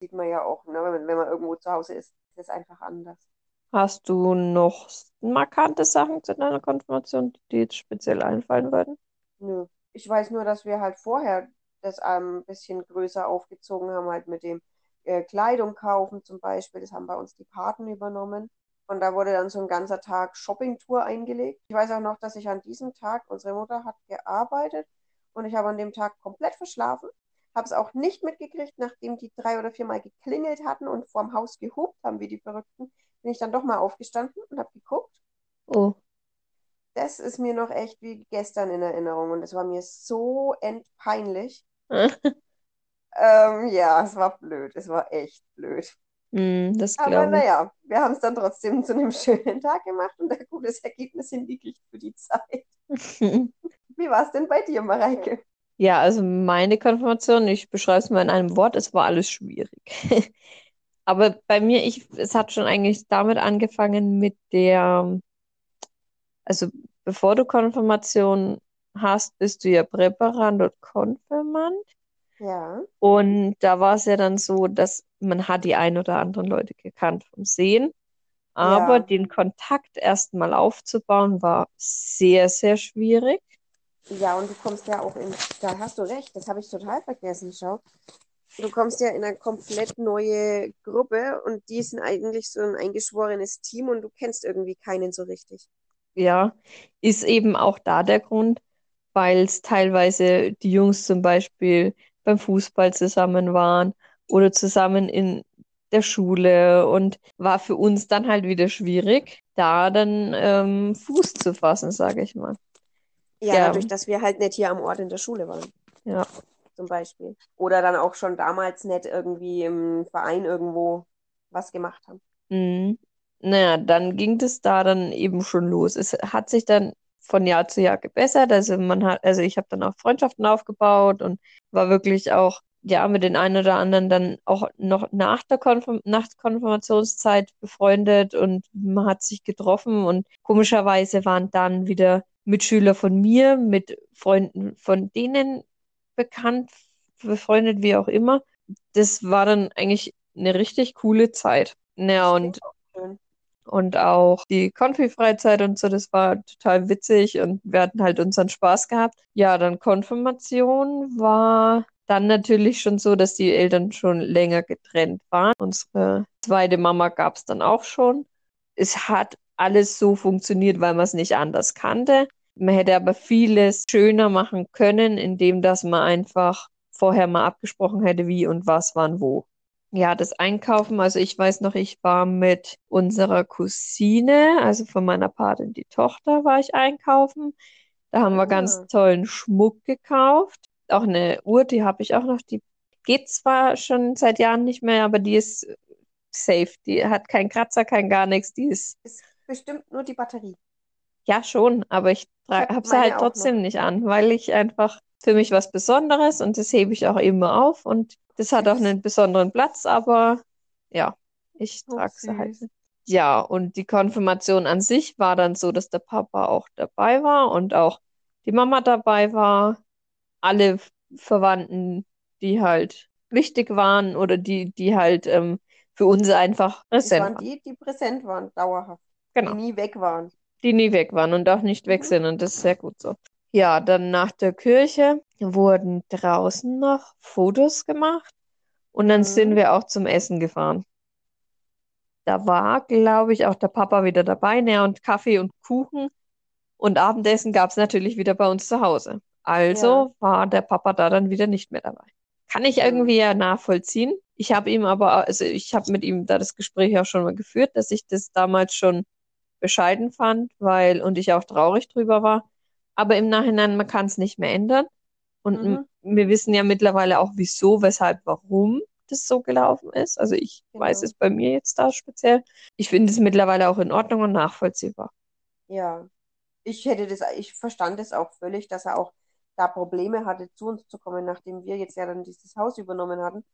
Sieht man ja auch, ne? wenn, wenn man irgendwo zu Hause ist, ist es einfach anders. Hast du noch markante Sachen zu deiner Konfirmation, die dir jetzt speziell einfallen würden? Nö. Ich weiß nur, dass wir halt vorher das ein bisschen größer aufgezogen haben, halt mit dem äh, Kleidung kaufen zum Beispiel. Das haben bei uns die Paten übernommen. Und da wurde dann so ein ganzer Tag Shoppingtour eingelegt. Ich weiß auch noch, dass ich an diesem Tag, unsere Mutter hat gearbeitet und ich habe an dem Tag komplett verschlafen. Habe es auch nicht mitgekriegt, nachdem die drei oder viermal geklingelt hatten und vorm Haus gehupt haben, wie die Verrückten, bin ich dann doch mal aufgestanden und habe geguckt. Oh. Das ist mir noch echt wie gestern in Erinnerung und es war mir so entpeinlich. ähm, ja, es war blöd. Es war echt blöd. Mm, Aber naja, wir haben es dann trotzdem zu einem schönen Tag gemacht und ein gutes Ergebnis hingelegt für die Zeit. Wie war es denn bei dir, Mareike? Ja, also meine Konfirmation, ich beschreibe es mal in einem Wort, es war alles schwierig. Aber bei mir, ich, es hat schon eigentlich damit angefangen mit der, also bevor du Konfirmation hast, bist du ja Präparand und Konfirmand. Ja, Und da war es ja dann so, dass man hat die ein oder anderen Leute gekannt vom Sehen, aber ja, den Kontakt erstmal aufzubauen war sehr, sehr schwierig. ja, und du kommst ja auch in, da hast du recht, das habe ich total vergessen, schau. Du kommst ja in eine komplett neue Gruppe und die sind eigentlich so ein eingeschworenes Team und du kennst irgendwie keinen so richtig. Ja, ist eben auch da der Grund, weil es teilweise die Jungs zum Beispiel beim Fußball zusammen waren oder zusammen in der Schule und war für uns dann halt wieder schwierig, da dann ähm, Fuß zu fassen, sage ich mal. Ja, Ja, dadurch, dass wir halt nicht hier am Ort in der Schule waren, ja. zum Beispiel. Oder dann auch schon damals nicht irgendwie im Verein irgendwo was gemacht haben. Mhm. Naja, dann ging es da dann eben schon los. Es hat sich dann von Jahr zu Jahr gebessert. Also man hat, also ich habe dann auch Freundschaften aufgebaut und war wirklich auch, ja, mit den einen oder anderen dann auch noch nach der Konfirm nach Konfirmationszeit befreundet und man hat sich getroffen und komischerweise waren dann wieder Mitschüler von mir, mit Freunden von denen bekannt, befreundet, wie auch immer. Das war dann eigentlich eine richtig coole Zeit. Ja, und. Und auch die Konfi-Freizeit und so, das war total witzig und wir hatten halt unseren Spaß gehabt. Ja, dann Konfirmation war dann natürlich schon so, dass die Eltern schon länger getrennt waren. Unsere zweite Mama gab es dann auch schon. Es hat alles so funktioniert, weil man es nicht anders kannte. Man hätte aber vieles schöner machen können, indem dass man einfach vorher mal abgesprochen hätte, wie und was, wann, wo. Ja, das Einkaufen, also ich weiß noch, ich war mit unserer Cousine, also von meiner Patin, die Tochter, war ich einkaufen. Da haben wir ganz Ah, tollen Schmuck gekauft. Auch eine Uhr, die habe ich auch noch. Die geht zwar schon seit Jahren nicht mehr, aber die ist safe. Die hat keinen Kratzer, kein gar nichts. Die ist, ist bestimmt nur die Batterie. Ja schon, aber ich habe sie halt auch noch. trotzdem nicht an, weil ich einfach für mich was Besonderes und das hebe ich auch immer auf und das hat auch einen besonderen Platz, aber ja, ich Oh, trage sie halt nicht. Ja, und die Konfirmation an sich war dann so, dass der Papa auch dabei war und auch die Mama dabei war. Alle Verwandten, die halt wichtig waren oder die, die halt ähm, für uns einfach Das präsent waren waren. die, die präsent waren, dauerhaft, die Genau, nie weg waren. Die nie weg waren und auch nicht weg Mhm. sind und das ist sehr gut so. Ja, dann nach der Kirche wurden draußen noch Fotos gemacht und dann sind Mhm. wir auch zum Essen gefahren. Da war, glaube ich, auch der Papa wieder dabei, ne, und Kaffee und Kuchen. Und Abendessen gab es natürlich wieder bei uns zu Hause. Ja. Also war der Papa da dann wieder nicht mehr dabei. Kann ich Mhm. irgendwie ja nachvollziehen. Ich habe ihm aber, also ich habe mit ihm da das Gespräch auch schon mal geführt, dass ich das damals schon bescheiden fand, weil, und ich auch traurig drüber war. Aber im Nachhinein, man kann es nicht mehr ändern. Und Mhm. wir wissen ja mittlerweile auch, wieso, weshalb, warum das so gelaufen ist. Also ich weiß Genau. es bei mir jetzt da speziell. Ich finde es mittlerweile auch in Ordnung und nachvollziehbar. Ja. Ich hätte das, ich verstand es auch völlig, dass er auch da Probleme hatte, zu uns zu kommen, nachdem wir jetzt ja dann dieses Haus übernommen hatten.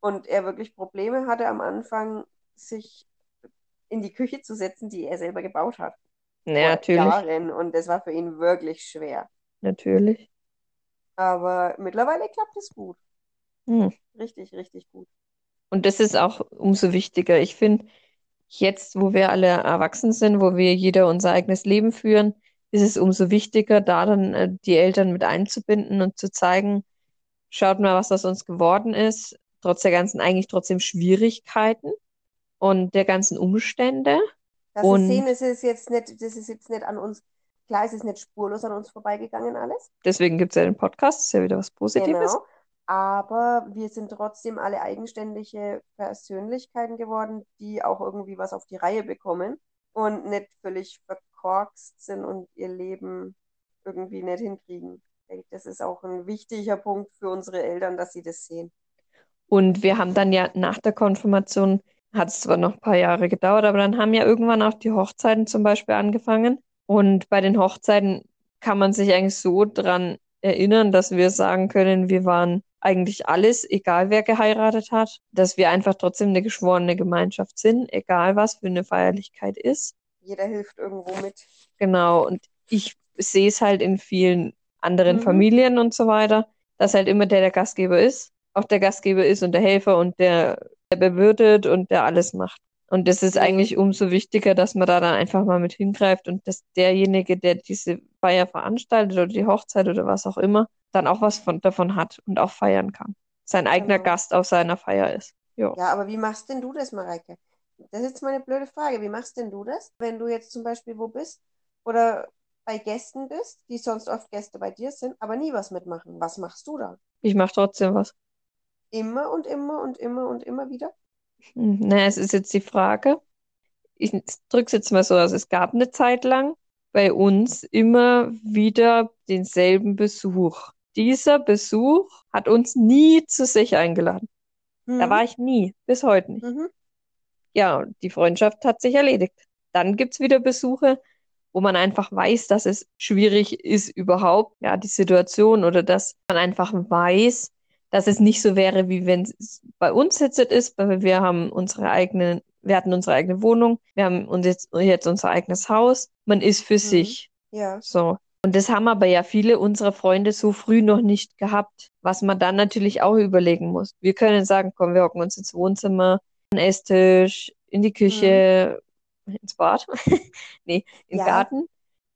Und er wirklich Probleme hatte am Anfang, sich in die Küche zu setzen, die er selber gebaut hat. Ja, natürlich, Jahren. Und das war für ihn wirklich schwer. natürlich. Aber mittlerweile klappt es gut. Hm. Richtig, richtig gut. Und das ist auch umso wichtiger. Ich finde, jetzt, wo wir alle erwachsen sind, wo wir jeder unser eigenes Leben führen, ist es umso wichtiger, da dann äh, die Eltern mit einzubinden und zu zeigen, schaut mal, was aus uns geworden ist, trotz der ganzen, eigentlich trotzdem Schwierigkeiten und der ganzen Umstände. Das Und- sehen, es ist jetzt nicht, das ist jetzt nicht an uns, klar, es ist nicht spurlos an uns vorbeigegangen alles. Deswegen gibt es ja den Podcast, ist ja wieder was Positives. Genau. Aber wir sind trotzdem alle eigenständige Persönlichkeiten geworden, die auch irgendwie was auf die Reihe bekommen und nicht völlig verkorkst sind und ihr Leben irgendwie nicht hinkriegen. Das ist auch ein wichtiger Punkt für unsere Eltern, dass sie das sehen. Und wir haben dann ja nach der Konfirmation, hat es zwar noch ein paar Jahre gedauert, aber dann haben ja irgendwann auch die Hochzeiten zum Beispiel angefangen. Und bei den Hochzeiten kann man sich eigentlich so dran erinnern, dass wir sagen können, wir waren eigentlich alles, egal wer geheiratet hat, dass wir einfach trotzdem eine geschworene Gemeinschaft sind, egal was für eine Feierlichkeit ist. Jeder hilft irgendwo mit. Genau, und ich sehe es halt in vielen anderen Mhm. Familien und so weiter, dass halt immer der der Gastgeber ist, auch der Gastgeber ist und der Helfer und der, der bewirtet und der alles macht. Und das ist eigentlich umso wichtiger, dass man da dann einfach mal mit hingreift und dass derjenige, der diese Feier veranstaltet oder die Hochzeit oder was auch immer, dann auch was von, davon hat und auch feiern kann. Sein eigener Genau. Gast auf seiner Feier ist. Jo. Ja, aber wie machst denn du das, Mareike? Das ist jetzt mal eine blöde Frage. Wie machst denn du das, wenn du jetzt zum Beispiel wo bist oder bei Gästen bist, die sonst oft Gäste bei dir sind, aber nie was mitmachen? Was machst du da? Ich mache trotzdem was. Immer und immer und immer und immer wieder? Hm, Naja, es ist jetzt die Frage. Ich drücke es jetzt mal so aus. Es gab eine Zeit lang bei uns immer wieder denselben Besuch. Dieser Besuch hat uns nie zu sich eingeladen. Da Mhm. war ich nie, bis heute nicht. Mhm. Ja, die Freundschaft hat sich erledigt. Dann gibt's wieder Besuche, wo man einfach weiß, dass es schwierig ist überhaupt, ja, die Situation oder dass man einfach weiß, dass es nicht so wäre, wie wenn es bei uns jetzt ist, weil wir haben unsere eigenen, wir hatten unsere eigene Wohnung, wir haben uns jetzt, jetzt unser eigenes Haus, man ist für Mhm. sich. Ja. So. Und das haben aber ja viele unserer Freunde so früh noch nicht gehabt, was man dann natürlich auch überlegen muss. Wir können sagen, komm, wir hocken uns ins Wohnzimmer, an den Esstisch, in die Küche, ins Bad, nee, im Ja. Garten.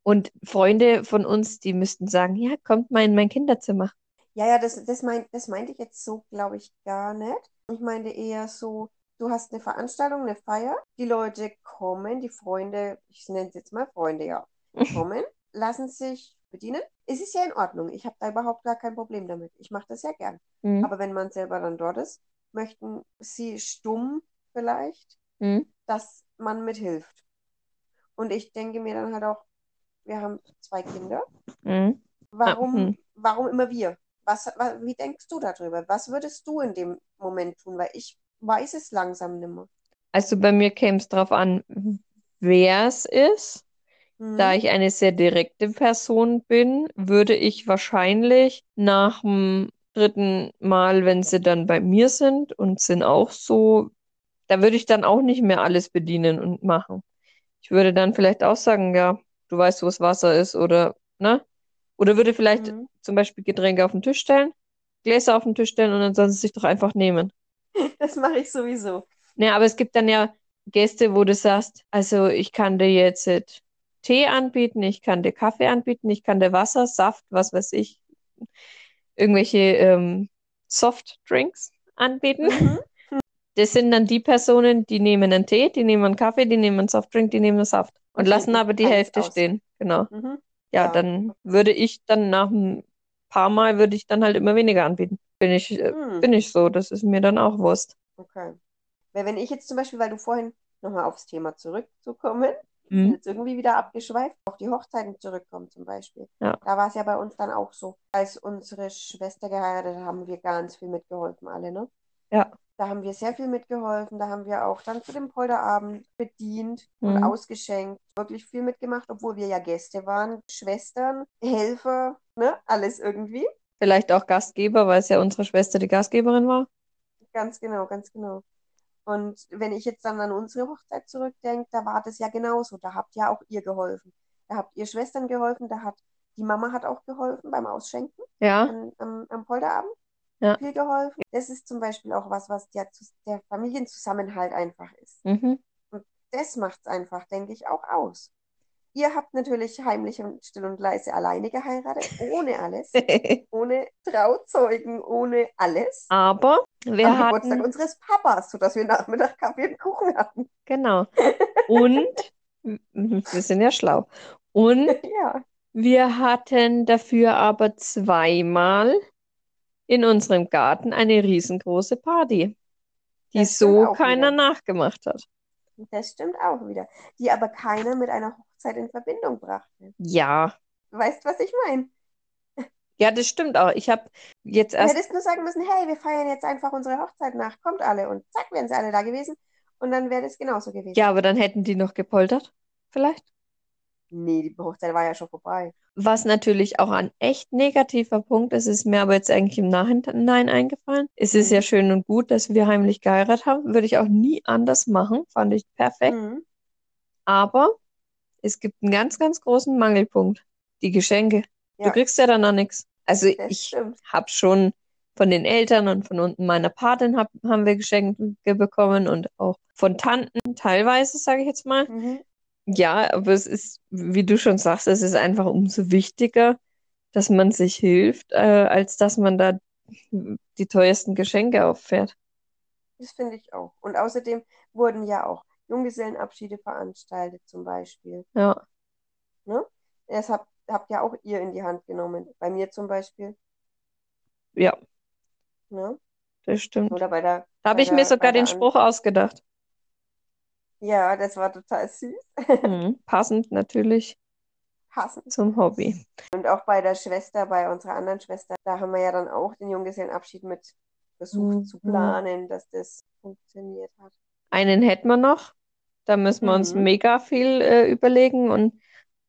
Und Freunde von uns, die müssten sagen, ja, kommt mal in mein Kinderzimmer. Ja, ja, das, das, mein, das meinte ich jetzt so, glaube ich, gar nicht. Ich meinte eher so, du hast eine Veranstaltung, eine Feier, die Leute kommen, die Freunde, ich nenne es jetzt mal Freunde, ja, kommen, lassen sich bedienen. Es ist ja in Ordnung. Ich habe da überhaupt gar kein Problem damit. Ich mache das ja gern. Mhm. Aber wenn man selber dann dort ist, möchten sie stumm vielleicht, Mhm. dass man mithilft. Und ich denke mir dann halt auch, wir haben zwei Kinder. Mhm. Warum, mhm. warum immer wir? Was, wa- wie denkst du darüber? Was würdest du in dem Moment tun? Weil ich weiß es langsam nimmer. Also bei mir käme es drauf an, wer es ist. Mhm. Da ich eine sehr direkte Person bin, würde ich wahrscheinlich nach dem dritten Mal, wenn sie dann bei mir sind und sind auch so, da würde ich dann auch nicht mehr alles bedienen und machen. Ich würde dann vielleicht auch sagen, ja, du weißt, wo das Wasser ist oder, ne? Oder würde vielleicht Mhm. zum Beispiel Getränke auf den Tisch stellen, Gläser auf den Tisch stellen und dann sollen sie sich doch einfach nehmen. Das mache ich sowieso. Ja, aber es gibt dann ja Gäste, wo du sagst, also ich kann dir jetzt äh, Tee anbieten, ich kann dir Kaffee anbieten, ich kann dir Wasser, Saft, was weiß ich, irgendwelche ähm, Softdrinks anbieten. Mhm. Das sind dann die Personen, die nehmen einen Tee, die nehmen einen Kaffee, die nehmen einen Softdrink, die nehmen einen Saft und Und lassen aber die Hälfte aus. stehen. Genau. Mhm. Ja, Ja. dann würde ich dann nach ein paar Mal würde ich dann halt immer weniger anbieten. Bin ich, äh, Mhm. bin ich so, das ist mir dann auch Wurst. Okay. Weil wenn ich jetzt zum Beispiel, weil du vorhin nochmal aufs Thema zurückzukommen, Mhm. jetzt irgendwie wieder abgeschweift, auf die Hochzeiten zurückkommen zum Beispiel. Ja. Da war es ja bei uns dann auch so. Als unsere Schwester geheiratet hat, haben wir ganz viel mitgeholfen, alle, ne? Ja. Da haben wir sehr viel mitgeholfen. Da haben wir auch dann zu dem Polterabend bedient und Mhm. ausgeschenkt. Wirklich viel mitgemacht, obwohl wir ja Gäste waren. Schwestern, Helfer, ne? Alles irgendwie. Vielleicht auch Gastgeber, weil es ja unsere Schwester die Gastgeberin war. Ganz genau, ganz genau. Und wenn ich jetzt dann an unsere Hochzeit zurückdenke, da war das ja genauso. Da habt ja auch ihr geholfen. Da habt ihr Schwestern geholfen, da hat die Mama hat auch geholfen beim Ausschenken Ja, am, am, am Polterabend. Ja. viel geholfen. Das ist zum Beispiel auch was, was der, der Familienzusammenhalt einfach ist. Mhm. Das macht es einfach, denke ich, auch aus. Ihr habt natürlich heimlich und still und leise alleine geheiratet, ohne alles, ohne Trauzeugen, ohne alles. Aber wir Am Geburtstag hatten, unseres Papas, sodass wir Nachmittag Kaffee und Kuchen hatten. genau. Und wir sind ja schlau. Und Ja, wir hatten dafür aber zweimal in unserem Garten eine riesengroße Party, die Das so keiner wieder. nachgemacht hat. das stimmt auch wieder. Die aber keiner mit einer Hochzeit in Verbindung brachte. Ja, Weißt was ich meine? ja, das stimmt auch. Ich habe jetzt Du erst, hättest nur sagen müssen, hey, wir feiern jetzt einfach unsere Hochzeit nach, kommt alle. Und zack, wären sie alle da gewesen. Und dann wäre das genauso gewesen. ja, aber dann hätten die noch gepoltert, vielleicht. Nee, die Hochzeit war ja schon vorbei. Was natürlich auch ein echt negativer Punkt ist, ist mir aber jetzt eigentlich im Nachhinein eingefallen. Es ist Mhm. ja schön und gut, dass wir heimlich geheiratet haben. Würde ich auch nie anders machen. Fand ich perfekt. Mhm. Aber es gibt einen ganz, ganz großen Mangelpunkt. Die Geschenke. Du Ja, kriegst ja dann auch nichts. Also das ich habe schon von den Eltern und von unten meiner Patin hab, haben wir Geschenke bekommen und auch von Tanten teilweise, sage ich jetzt mal. Mhm. Ja, aber es ist, wie du schon sagst, es ist einfach umso wichtiger, dass man sich hilft, äh, als dass man da die teuersten Geschenke auffährt. Das finde ich auch. Und außerdem wurden ja auch Junggesellenabschiede veranstaltet, zum Beispiel. Ja, Ne? Das habt, habt ja auch ihr in die Hand genommen. Bei mir zum Beispiel. ja, Ne? das stimmt. Oder bei der, Da habe ich mir sogar den Spruch ausgedacht. Ja, das war total süß. Mhm. Passend natürlich Passend. zum Hobby. Und auch bei der Schwester, bei unserer anderen Schwester, da haben wir ja dann auch den Junggesellenabschied mit versucht zu Mhm. planen, dass das funktioniert hat. Einen hätten wir noch. Da müssen wir uns Mhm. mega viel äh, überlegen und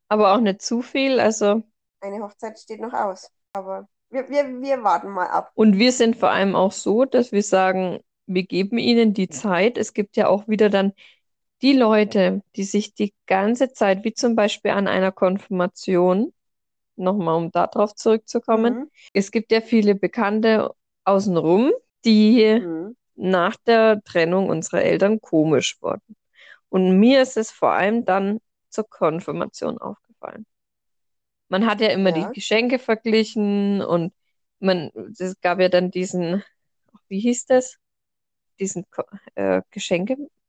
aber auch nicht zu viel. Also, Eine Hochzeit steht noch aus. Aber wir, wir, wir warten mal ab. und wir sind vor allem auch so, dass wir sagen, wir geben ihnen die Zeit. Es gibt ja auch wieder dann die Leute, die sich die ganze Zeit, wie zum Beispiel an einer Konfirmation, nochmal um darauf zurückzukommen, Mhm. es gibt ja viele Bekannte außenrum, die Mhm. nach der Trennung unserer Eltern komisch wurden. Und mir ist es vor allem dann zur Konfirmation aufgefallen. Man hat ja immer die Ja. Geschenke verglichen und man, es gab ja dann diesen, wie hieß das? Diesen äh,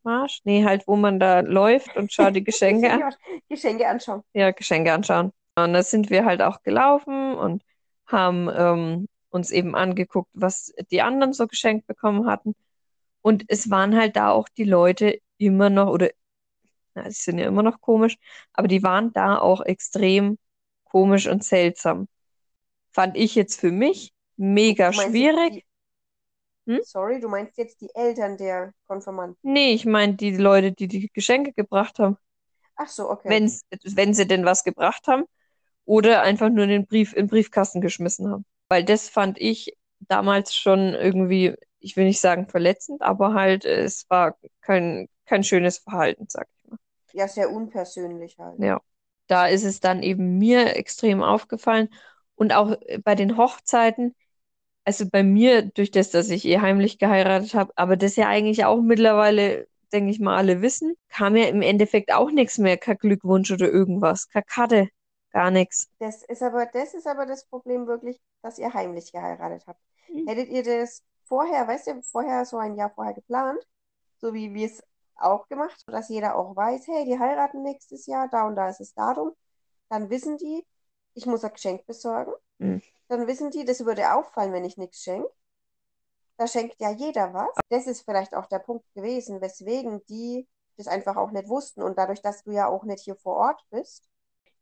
Geschenkemarsch? Nee, halt, wo man da läuft und schaut die Geschenke an. Geschenke anschauen. Ja, Geschenke anschauen. Und da sind wir halt auch gelaufen und haben ähm, uns eben angeguckt, was die anderen so geschenkt bekommen hatten. Und es waren halt da auch die Leute immer noch, oder na, sie sind ja immer noch komisch, aber die waren da auch extrem komisch und seltsam. Fand ich jetzt für mich mega schwierig. Hm? sorry, du meinst jetzt die Eltern der Konfirmanden. Nee, ich meine die Leute, die die Geschenke gebracht haben. Ach so, okay. Wenn's, wenn sie denn was gebracht haben oder einfach nur den Brief in den Briefkasten geschmissen haben. Weil das fand ich damals schon irgendwie, ich will nicht sagen verletzend, aber halt, es war kein, kein schönes Verhalten, sag ich mal. Ja, sehr unpersönlich halt. Ja. Da ist es dann eben mir extrem aufgefallen. Und auch äh, bei den Hochzeiten, also bei mir, durch das, dass ich eh heimlich geheiratet habe, aber das ja eigentlich auch mittlerweile, denke ich mal, alle wissen, kam ja im Endeffekt auch nichts mehr, kein Glückwunsch oder irgendwas, keine Karte, gar nichts. Das ist aber, das ist aber das Problem wirklich, dass ihr heimlich geheiratet habt. Mhm. Hättet ihr das vorher, weißt du, vorher so ein Jahr vorher geplant, so wie wir es auch gemacht, dass jeder auch weiß, hey, die heiraten nächstes Jahr, da und da ist das Datum, dann wissen die, ich muss ein Geschenk besorgen. Mhm. Dann wissen die, das würde auffallen, wenn ich nichts schenke. Da schenkt ja jeder was. Das ist vielleicht auch der Punkt gewesen, weswegen die das einfach auch nicht wussten. Und dadurch, dass du ja auch nicht hier vor Ort bist,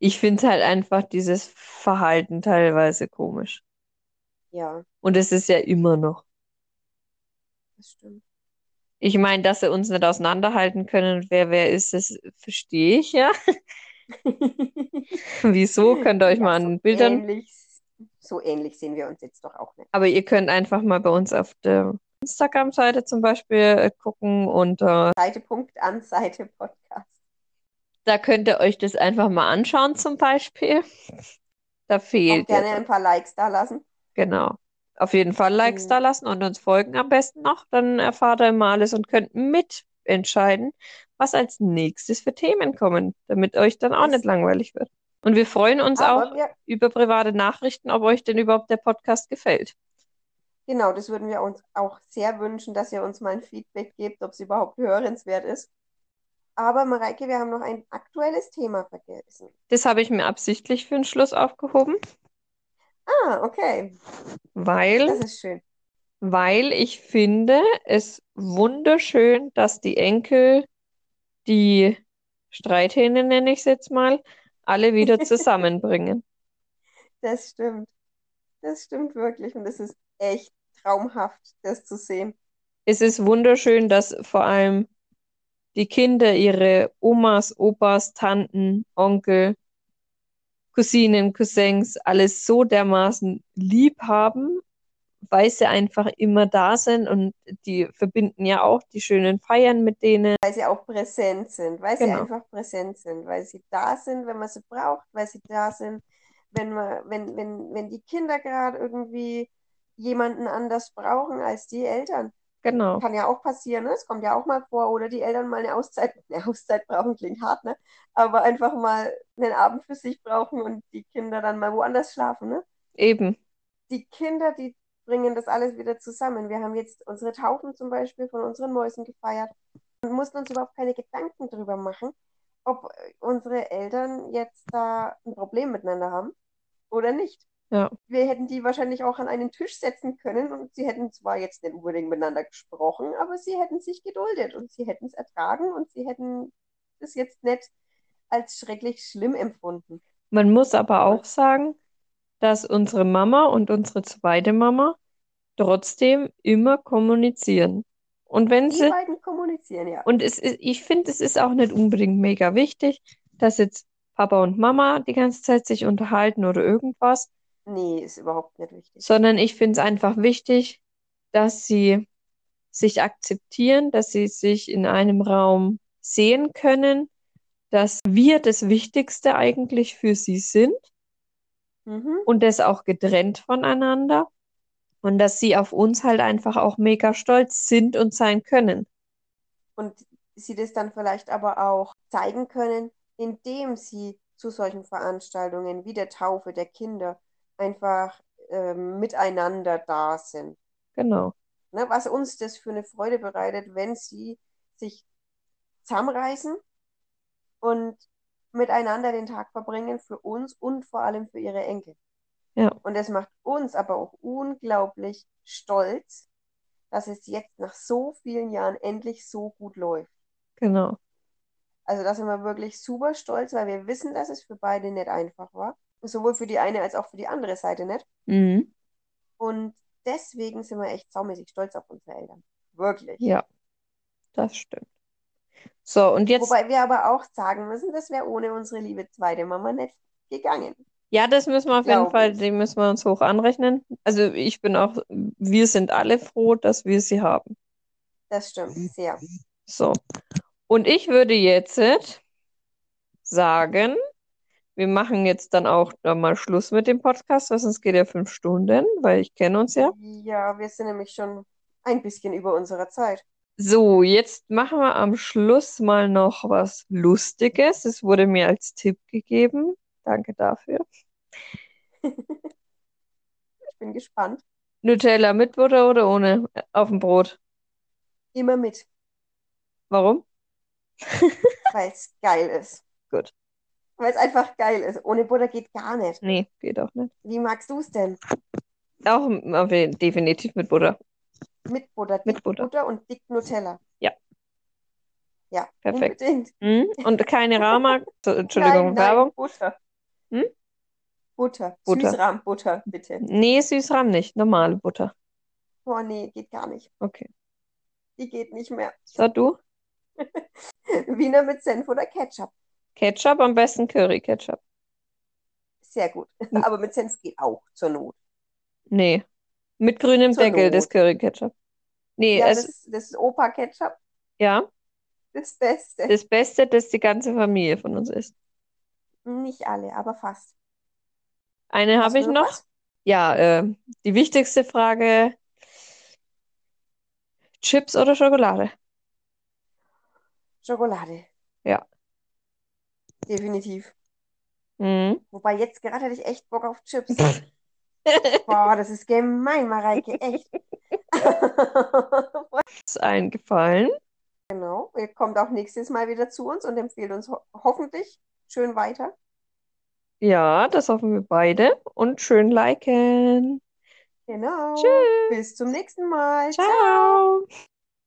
Ich finde halt einfach dieses Verhalten teilweise komisch. ja, Und es ist ja immer noch. das stimmt. Ich meine, dass sie uns nicht auseinanderhalten können, wer wer ist, das verstehe ich ja. Wieso? Könnt ihr euch Ja, mal an so Bildern. ähnlich, so ähnlich sehen wir uns jetzt doch auch nicht. Aber ihr könnt einfach mal bei uns auf der Instagram-Seite zum Beispiel äh, gucken und äh, Seite Punkt an Seite Podcast. da könnt ihr euch das einfach mal anschauen zum Beispiel. Da Auch fehlt gerne jetzt, ein paar Likes da lassen. genau. Auf jeden Fall Likes Mhm. da lassen und uns folgen am besten noch. Dann erfahrt ihr immer alles und könnt mitentscheiden, was als nächstes für Themen kommen, damit euch dann auch Das- nicht langweilig wird. Und wir freuen uns Aber auch wir, über private Nachrichten, ob euch denn überhaupt der Podcast gefällt. genau, das würden wir uns auch sehr wünschen, dass ihr uns mal ein Feedback gebt, ob es überhaupt hörenswert ist. Aber Mareike, wir haben noch ein aktuelles Thema vergessen. Das habe ich mir absichtlich für den Schluss aufgehoben, Ah, okay. weil Das ist schön. weil ich finde es wunderschön, dass die Enkel die Streithähne, nenne ich es jetzt mal, alle wieder zusammenbringen. Das stimmt. Das stimmt wirklich. Und es ist echt traumhaft, das zu sehen. Es ist wunderschön, dass vor allem die Kinder ihre Omas, Opas, Tanten, Onkel, Cousinen, Cousins alles so dermaßen lieb haben, weil sie einfach immer da sind und die verbinden ja auch die schönen Feiern mit denen. Weil sie auch präsent sind, weil sie Genau. einfach präsent sind, weil sie da sind, wenn man sie braucht, weil sie da sind, wenn man, wenn, wenn, wenn die Kinder gerade irgendwie jemanden anders brauchen als die Eltern. Genau, Kann ja auch passieren, ne? Es kommt ja auch mal vor, oder die Eltern mal eine Auszeit, eine Auszeit brauchen, klingt hart, ne? Aber einfach mal einen Abend für sich brauchen und die Kinder dann mal woanders schlafen, ne? eben. die Kinder, die bringen das alles wieder zusammen. Wir haben jetzt unsere Taufen zum Beispiel von unseren Mäusen gefeiert und mussten uns überhaupt keine Gedanken darüber machen, ob äh, unsere Eltern jetzt da ein Problem miteinander haben oder nicht. Ja. Wir hätten die wahrscheinlich auch an einen Tisch setzen können und sie hätten zwar jetzt nicht unbedingt miteinander gesprochen, aber sie hätten sich geduldet und sie hätten es ertragen und sie hätten es jetzt nicht als schrecklich schlimm empfunden. Man muss aber auch sagen, dass unsere Mama und unsere zweite Mama trotzdem immer kommunizieren. Und wenn Die sie, beiden kommunizieren, ja. und es ist, ich finde, es ist auch nicht unbedingt mega wichtig, dass jetzt Papa und Mama die ganze Zeit sich unterhalten oder irgendwas, Nee, ist überhaupt nicht wichtig. sondern ich finde es einfach wichtig, dass sie sich akzeptieren, dass sie sich in einem Raum sehen können, dass wir das Wichtigste eigentlich für sie sind Mhm. und das auch getrennt voneinander und dass sie auf uns halt einfach auch mega stolz sind und sein können. Und sie das dann vielleicht aber auch zeigen können, indem sie zu solchen Veranstaltungen wie der Taufe der Kinder einfach ähm, miteinander da sind. Genau, Ne? Was uns das für eine Freude bereitet, wenn sie sich zusammenreißen und miteinander den Tag verbringen für uns und vor allem für ihre Enkel. Ja. Und das macht uns aber auch unglaublich stolz, dass es jetzt nach so vielen Jahren endlich so gut läuft. genau. Also da sind wir wirklich super stolz, weil wir wissen, dass es für beide nicht einfach war. Sowohl für die eine als auch für die andere Seite nicht. Mhm. Und deswegen sind wir echt saumäßig stolz auf unsere Eltern. Wirklich. Ja, das stimmt. So, und jetzt, Wobei wir aber auch sagen müssen, das wäre ohne unsere liebe zweite Mama nicht gegangen. ja, das müssen wir auf jeden Fall, ich. die müssen wir uns hoch anrechnen. Also ich bin auch, wir sind alle froh, dass wir sie haben. Das stimmt, sehr. So. Und ich würde jetzt sagen, wir machen jetzt dann auch mal Schluss mit dem Podcast, weil sonst geht ja fünf Stunden, weil ich kenne uns ja. Ja, wir sind nämlich schon ein bisschen über unserer Zeit. So, jetzt machen wir am Schluss mal noch was Lustiges. Es wurde mir als Tipp gegeben. Danke dafür. Ich bin gespannt. Nutella mit Butter oder ohne auf dem Brot? Immer mit, Warum? weil es geil ist. Gut. Weil es einfach geil ist. Ohne Butter geht gar nicht. Nee, geht auch nicht. Wie magst du es denn? Auch definitiv mit Butter. Mit Butter, Mit dick Butter. und dick Nutella. Ja. Ja, Perfekt. Hm? Und keine Rama, Entschuldigung, Nein, nein, Werbung. Butter. Hm? Butter. Butter. Süßrahmbutter, bitte. Nee, Süßrahm nicht, normale Butter. Oh nee, geht gar nicht. Okay. Die geht nicht mehr. So, du? Wiener mit Senf oder Ketchup. Ketchup, am besten Curry-Ketchup. Sehr gut. Hm. Aber mit Senf geht auch zur Not. Nee. Mit grünem Zur Deckel, Not. das Curry-Ketchup. Nee, Ja, es, das, das ist Opa-Ketchup. ja, Das Beste. das Beste, das die ganze Familie von uns isst. Nicht alle, aber fast. Eine habe ich noch noch. was? Ja, äh, die wichtigste Frage, Chips oder Schokolade? Schokolade, Ja. definitiv. Mhm. Wobei jetzt gerade hätte ich echt Bock auf Chips. Boah, das ist gemein, Mareike, echt. Ist eingefallen. Genau, ihr kommt auch nächstes Mal wieder zu uns und empfiehlt uns ho hoffentlich schön weiter. Ja, das hoffen wir beide. Und schön liken. Genau. Tschüss. Bis zum nächsten Mal. Ciao.